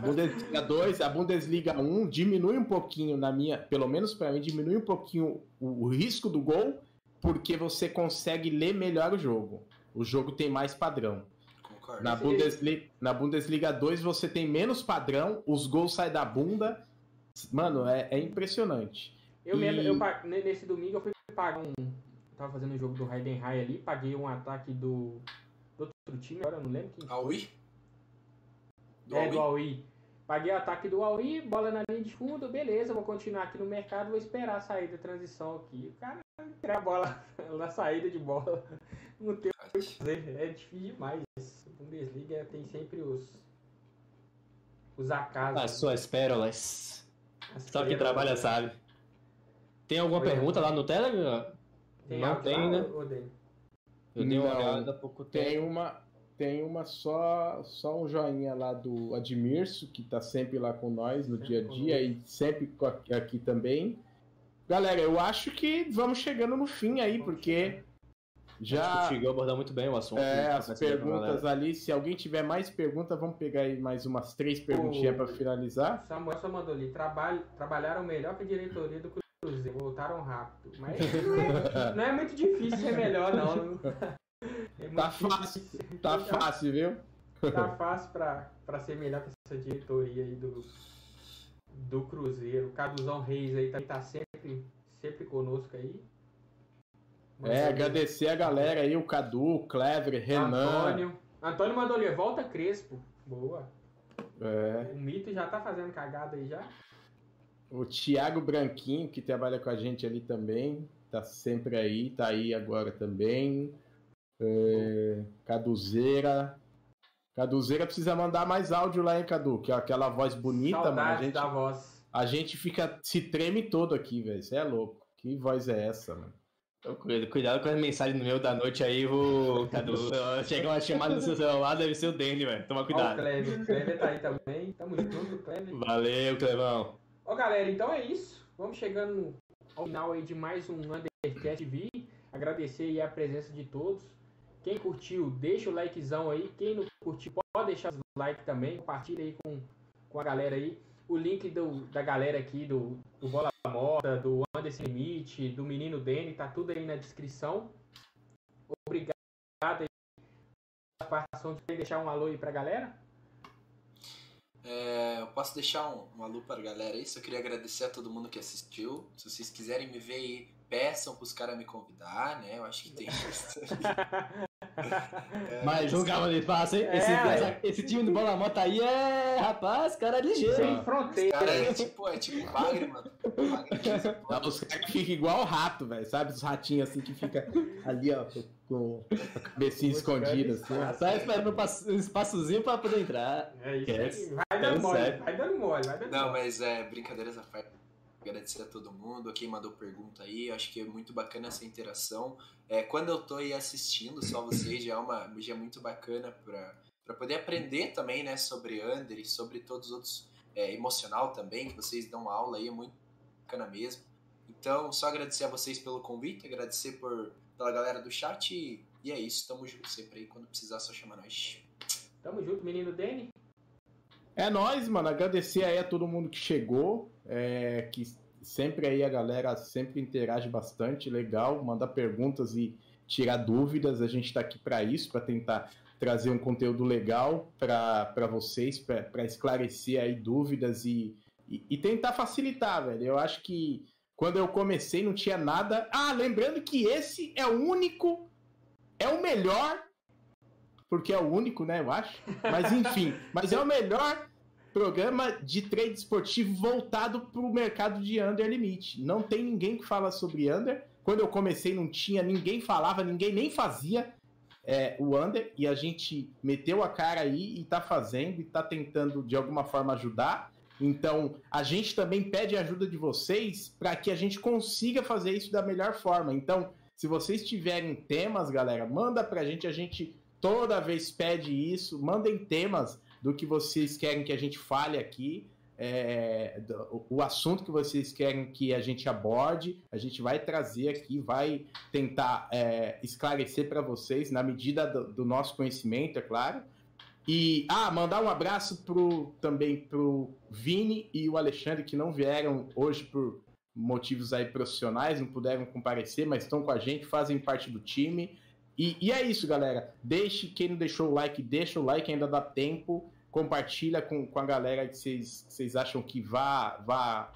Bundesliga 2, a Bundesliga 1 diminui um pouquinho na minha, pelo menos pra mim, diminui um pouquinho o, o risco do gol, porque você consegue ler melhor o jogo. O jogo tem mais padrão. Concordo. Na. Bundesliga, na Bundesliga 2 você tem menos padrão, os gols saem da bunda. Mano, é, é impressionante. Eu E- mesmo, eu, nesse domingo eu fui pagar um. Tava fazendo um jogo do Heidenheim ali, paguei um ataque do, do outro time, agora eu não lembro quem. Aui? Do é, Aui? do Aui. Paguei o ataque do Aui, bola na linha de fundo, beleza, vou continuar aqui no mercado, vou esperar a saída, a transição aqui. O cara tirar a bola [LAUGHS] na saída de bola. [LAUGHS] Não tem o que fazer, é difícil demais. A Bundesliga tem sempre os. Os acasos. As suas pérolas. Só quem pérolas. trabalha sabe. Tem alguma Oi. pergunta lá no Telegram? Tem Não tem, né? Dani? Eu dei uma Não. olhada há pouco Tem tempo. uma, tem uma só, só um joinha lá do Admirso, que tá sempre lá com nós no Sempre dia a dia e sempre aqui também. Galera, eu acho que vamos chegando no fim aí, porque já Conseguiu abordar muito bem o assunto. é, as Tá perguntas ali, se alguém tiver mais perguntas, vamos pegar aí mais umas três perguntinhas para finalizar. Samuel só mandou ali, trabalho, trabalharam melhor que a diretoria do Cruzeiro, voltaram rápido. Mas [LAUGHS] não é, não é muito difícil ser melhor, não. [LAUGHS] É Tá fácil, difícil. Tá fácil, viu? Tá fácil pra, pra ser melhor que essa diretoria aí do, do Cruzeiro. O Caduzão Reis aí também tá sempre, sempre conosco aí. É, agradecer a galera aí, o Cadu, o Clever, Renan. Antônio. Antônio mandou ali, volta Crespo. Boa. É, O Mito já tá fazendo cagada aí já. o Thiago Branquinho, que trabalha com a gente ali também. Tá sempre aí, tá aí agora também. É, Caduzeira. Caduzeira precisa mandar mais áudio lá, hein, Cadu? Que é aquela voz bonita, mano. A gente, da voz. a gente fica, se treme todo aqui, velho. Você é louco. Que voz é essa, mano? Cuidado com as mensagens no meio da noite aí, vou. Cadu. [LAUGHS] Chega uma chamada no seu celular, deve ser o Danny, velho. Toma Ó, o cuidado. Kleber. O Kleber tá aí também. Tamo junto, Kleber. Valeu, Clevão. Ó, galera, então é isso. Vamos chegando ao final aí de mais um Undercast TV. Agradecer aí a presença de todos. Quem curtiu, deixa o likezão aí. Quem não curtiu, pode deixar o like também. Compartilha aí com, com a galera aí. O link do, da galera aqui, do, do Bola Morta, do Anderson Limite, do Menino Dene, tá tudo aí na descrição. Obrigado pela participação de deixar um alô aí pra galera. É, eu posso deixar um, um alô para a galera aí. Só queria agradecer a todo mundo que assistiu. Se vocês quiserem me ver aí, peçam para os caras me convidar, né? Eu acho que tem bastante. [LAUGHS] É, Mais um cavalo de passo, hein? Esse, É, esse time do Bola Mota aí é. Rapaz, cara é ligeiro. Sem fronteira. Cara, é tipo, é tipo bagre, mano. Bagre os caras que ficam igual rato, velho. Sabe? Os ratinhos assim que fica ali, ó, com a cabecinha escondida, assim. ó. Só esperando um espaçozinho pra poder entrar. É isso Yes. Vai dando mole, vai dando mole, vai dando Não, mas é, brincadeiras à parte. Agradecer a todo mundo, a quem mandou pergunta aí. Acho que é muito bacana essa interação. É, quando eu tô aí assistindo só vocês, já é, uma, já é muito bacana pra, pra poder aprender também, né, sobre Under e sobre todos os outros. É, emocional também, que vocês dão aula aí, é muito bacana mesmo. Então, só agradecer a vocês pelo convite, agradecer por, pela galera do chat e, e é isso. Tamo junto sempre aí. Quando precisar, só chamar nós. Tamo junto, menino Dene. É nóis, mano. Agradecer aí a todo mundo que chegou. É, que sempre aí a galera sempre interage bastante. Legal. Mandar perguntas e tirar dúvidas. A gente tá aqui para isso, para tentar trazer um conteúdo legal para vocês, para esclarecer aí dúvidas e, e, e tentar facilitar, velho. Eu acho que quando eu comecei não tinha nada. Ah, lembrando que esse é o único, é o melhor, porque é o único, né? Eu acho. Mas enfim, mas é o melhor programa de trade esportivo voltado para o mercado de under limite. Não tem ninguém que fala sobre under. Quando eu comecei não tinha, ninguém falava, ninguém nem fazia é, o under e a gente meteu a cara aí e tá fazendo e tá tentando de alguma forma ajudar. Então, a gente também pede ajuda de vocês para que a gente consiga fazer isso da melhor forma. Então, se vocês tiverem temas, galera, manda pra gente, a gente toda vez pede isso, mandem temas do que vocês querem que a gente fale aqui, é, do- o assunto que vocês querem que a gente aborde, a gente vai trazer aqui, vai tentar é, esclarecer para vocês na medida do, do nosso conhecimento, é claro. E ah, mandar um abraço pro, também pro Vini e o Alexandre que não vieram hoje por motivos aí profissionais, não puderam comparecer, mas estão com a gente, fazem parte do time. E, e é isso, galera. Deixe, quem não deixou o like, deixa o like, ainda dá tempo. Compartilha com, com a galera que vocês acham que vá, vá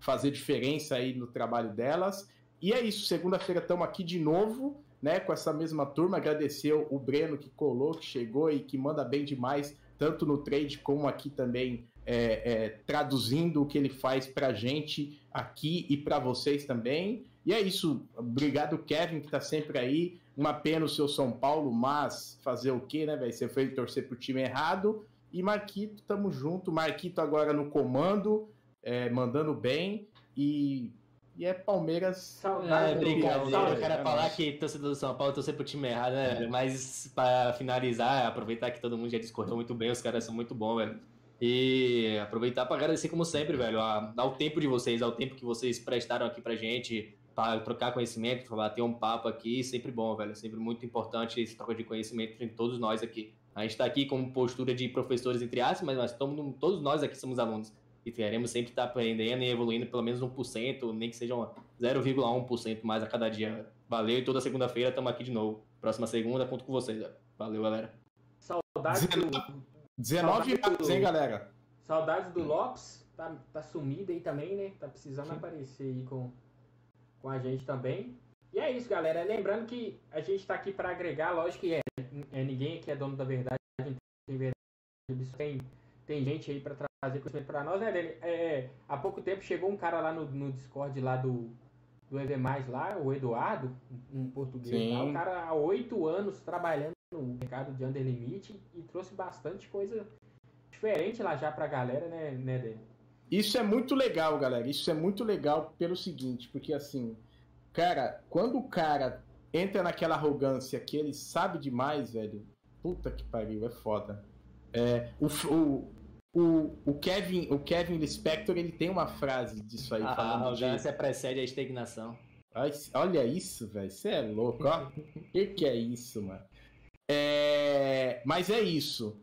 fazer diferença aí no trabalho delas. E é isso, segunda-feira estamos aqui de novo, né, com essa mesma turma. Agradecer o Breno que colou, que chegou e que manda bem demais, tanto no trade como aqui também, é, é, traduzindo o que ele faz pra gente aqui e para vocês também. E é isso, obrigado Kevin que tá sempre aí. Uma pena o seu São Paulo, mas fazer o quê, né, velho? Você foi torcer pro time errado. E Marquito, tamo junto. Marquito agora no comando, é, mandando bem. E, e é Palmeiras. Saudade É, do brincadeira, Saudade. o cara é falar que torcedor do São Paulo torcer pro time errado, né? É. Mas pra finalizar, aproveitar que todo mundo já discordou muito bem, os caras são muito bons, velho. E aproveitar pra agradecer como sempre, velho, ao tempo de vocês, ao tempo que vocês prestaram aqui pra gente, pra trocar conhecimento, pra bater um papo aqui, sempre bom, velho. Sempre muito importante esse troca de conhecimento entre todos nós aqui. A gente tá aqui com postura de professores entre aspas, mas nós estamos, todos nós aqui somos alunos. E queremos sempre estar aprendendo e evoluindo pelo menos 1%, nem que seja uma 0,1% mais a cada dia. Valeu e toda segunda-feira estamos aqui de novo. Próxima segunda, conto com vocês. velho. Valeu, galera. Saudades do, 19 anos, hein, galera? saudades do Lopes. Tá, tá sumido aí também, né? Tá precisando aparecer aí com, com a gente também. E é isso, galera. Lembrando que a gente tá aqui para agregar, lógico que é, é. Ninguém aqui é dono da verdade. Tem, verdade, tem, tem gente aí para trazer conhecimento para nós, né, Dani? É, é, há pouco tempo chegou um cara lá no, no Discord lá do, do EV Mais lá, o Eduardo, um português lá. O cara há oito anos trabalhando no mercado de under limite e trouxe bastante coisa diferente lá já pra galera, né, né Dani? Isso é muito legal, galera. Isso é muito legal pelo seguinte, porque assim, Cara, quando o cara entra naquela arrogância que ele sabe demais, velho, puta que pariu, é foda. É, o, o, o, o Kevin, o Kevin Spector, ele tem uma frase disso aí. A falando de- arrogância precede a estagnação. Ai, Olha isso, velho. Você é louco, ó. [LAUGHS] que que é isso, mano? É, Mas é isso.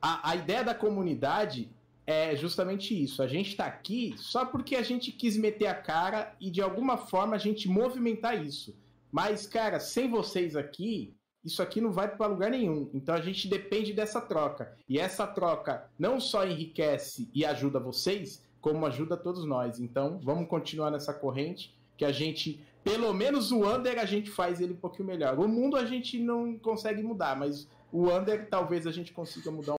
A, a ideia da comunidade é justamente isso. A gente tá aqui só porque a gente quis meter a cara e de alguma forma a gente movimentar isso. Mas, cara, sem vocês aqui, isso aqui não vai para lugar nenhum. Então a gente depende dessa troca. E essa troca não só enriquece e ajuda vocês, como ajuda todos nós. Então vamos continuar nessa corrente que a gente, pelo menos o under a gente faz ele um pouquinho melhor. O mundo a gente não consegue mudar, mas o under talvez a gente consiga mudar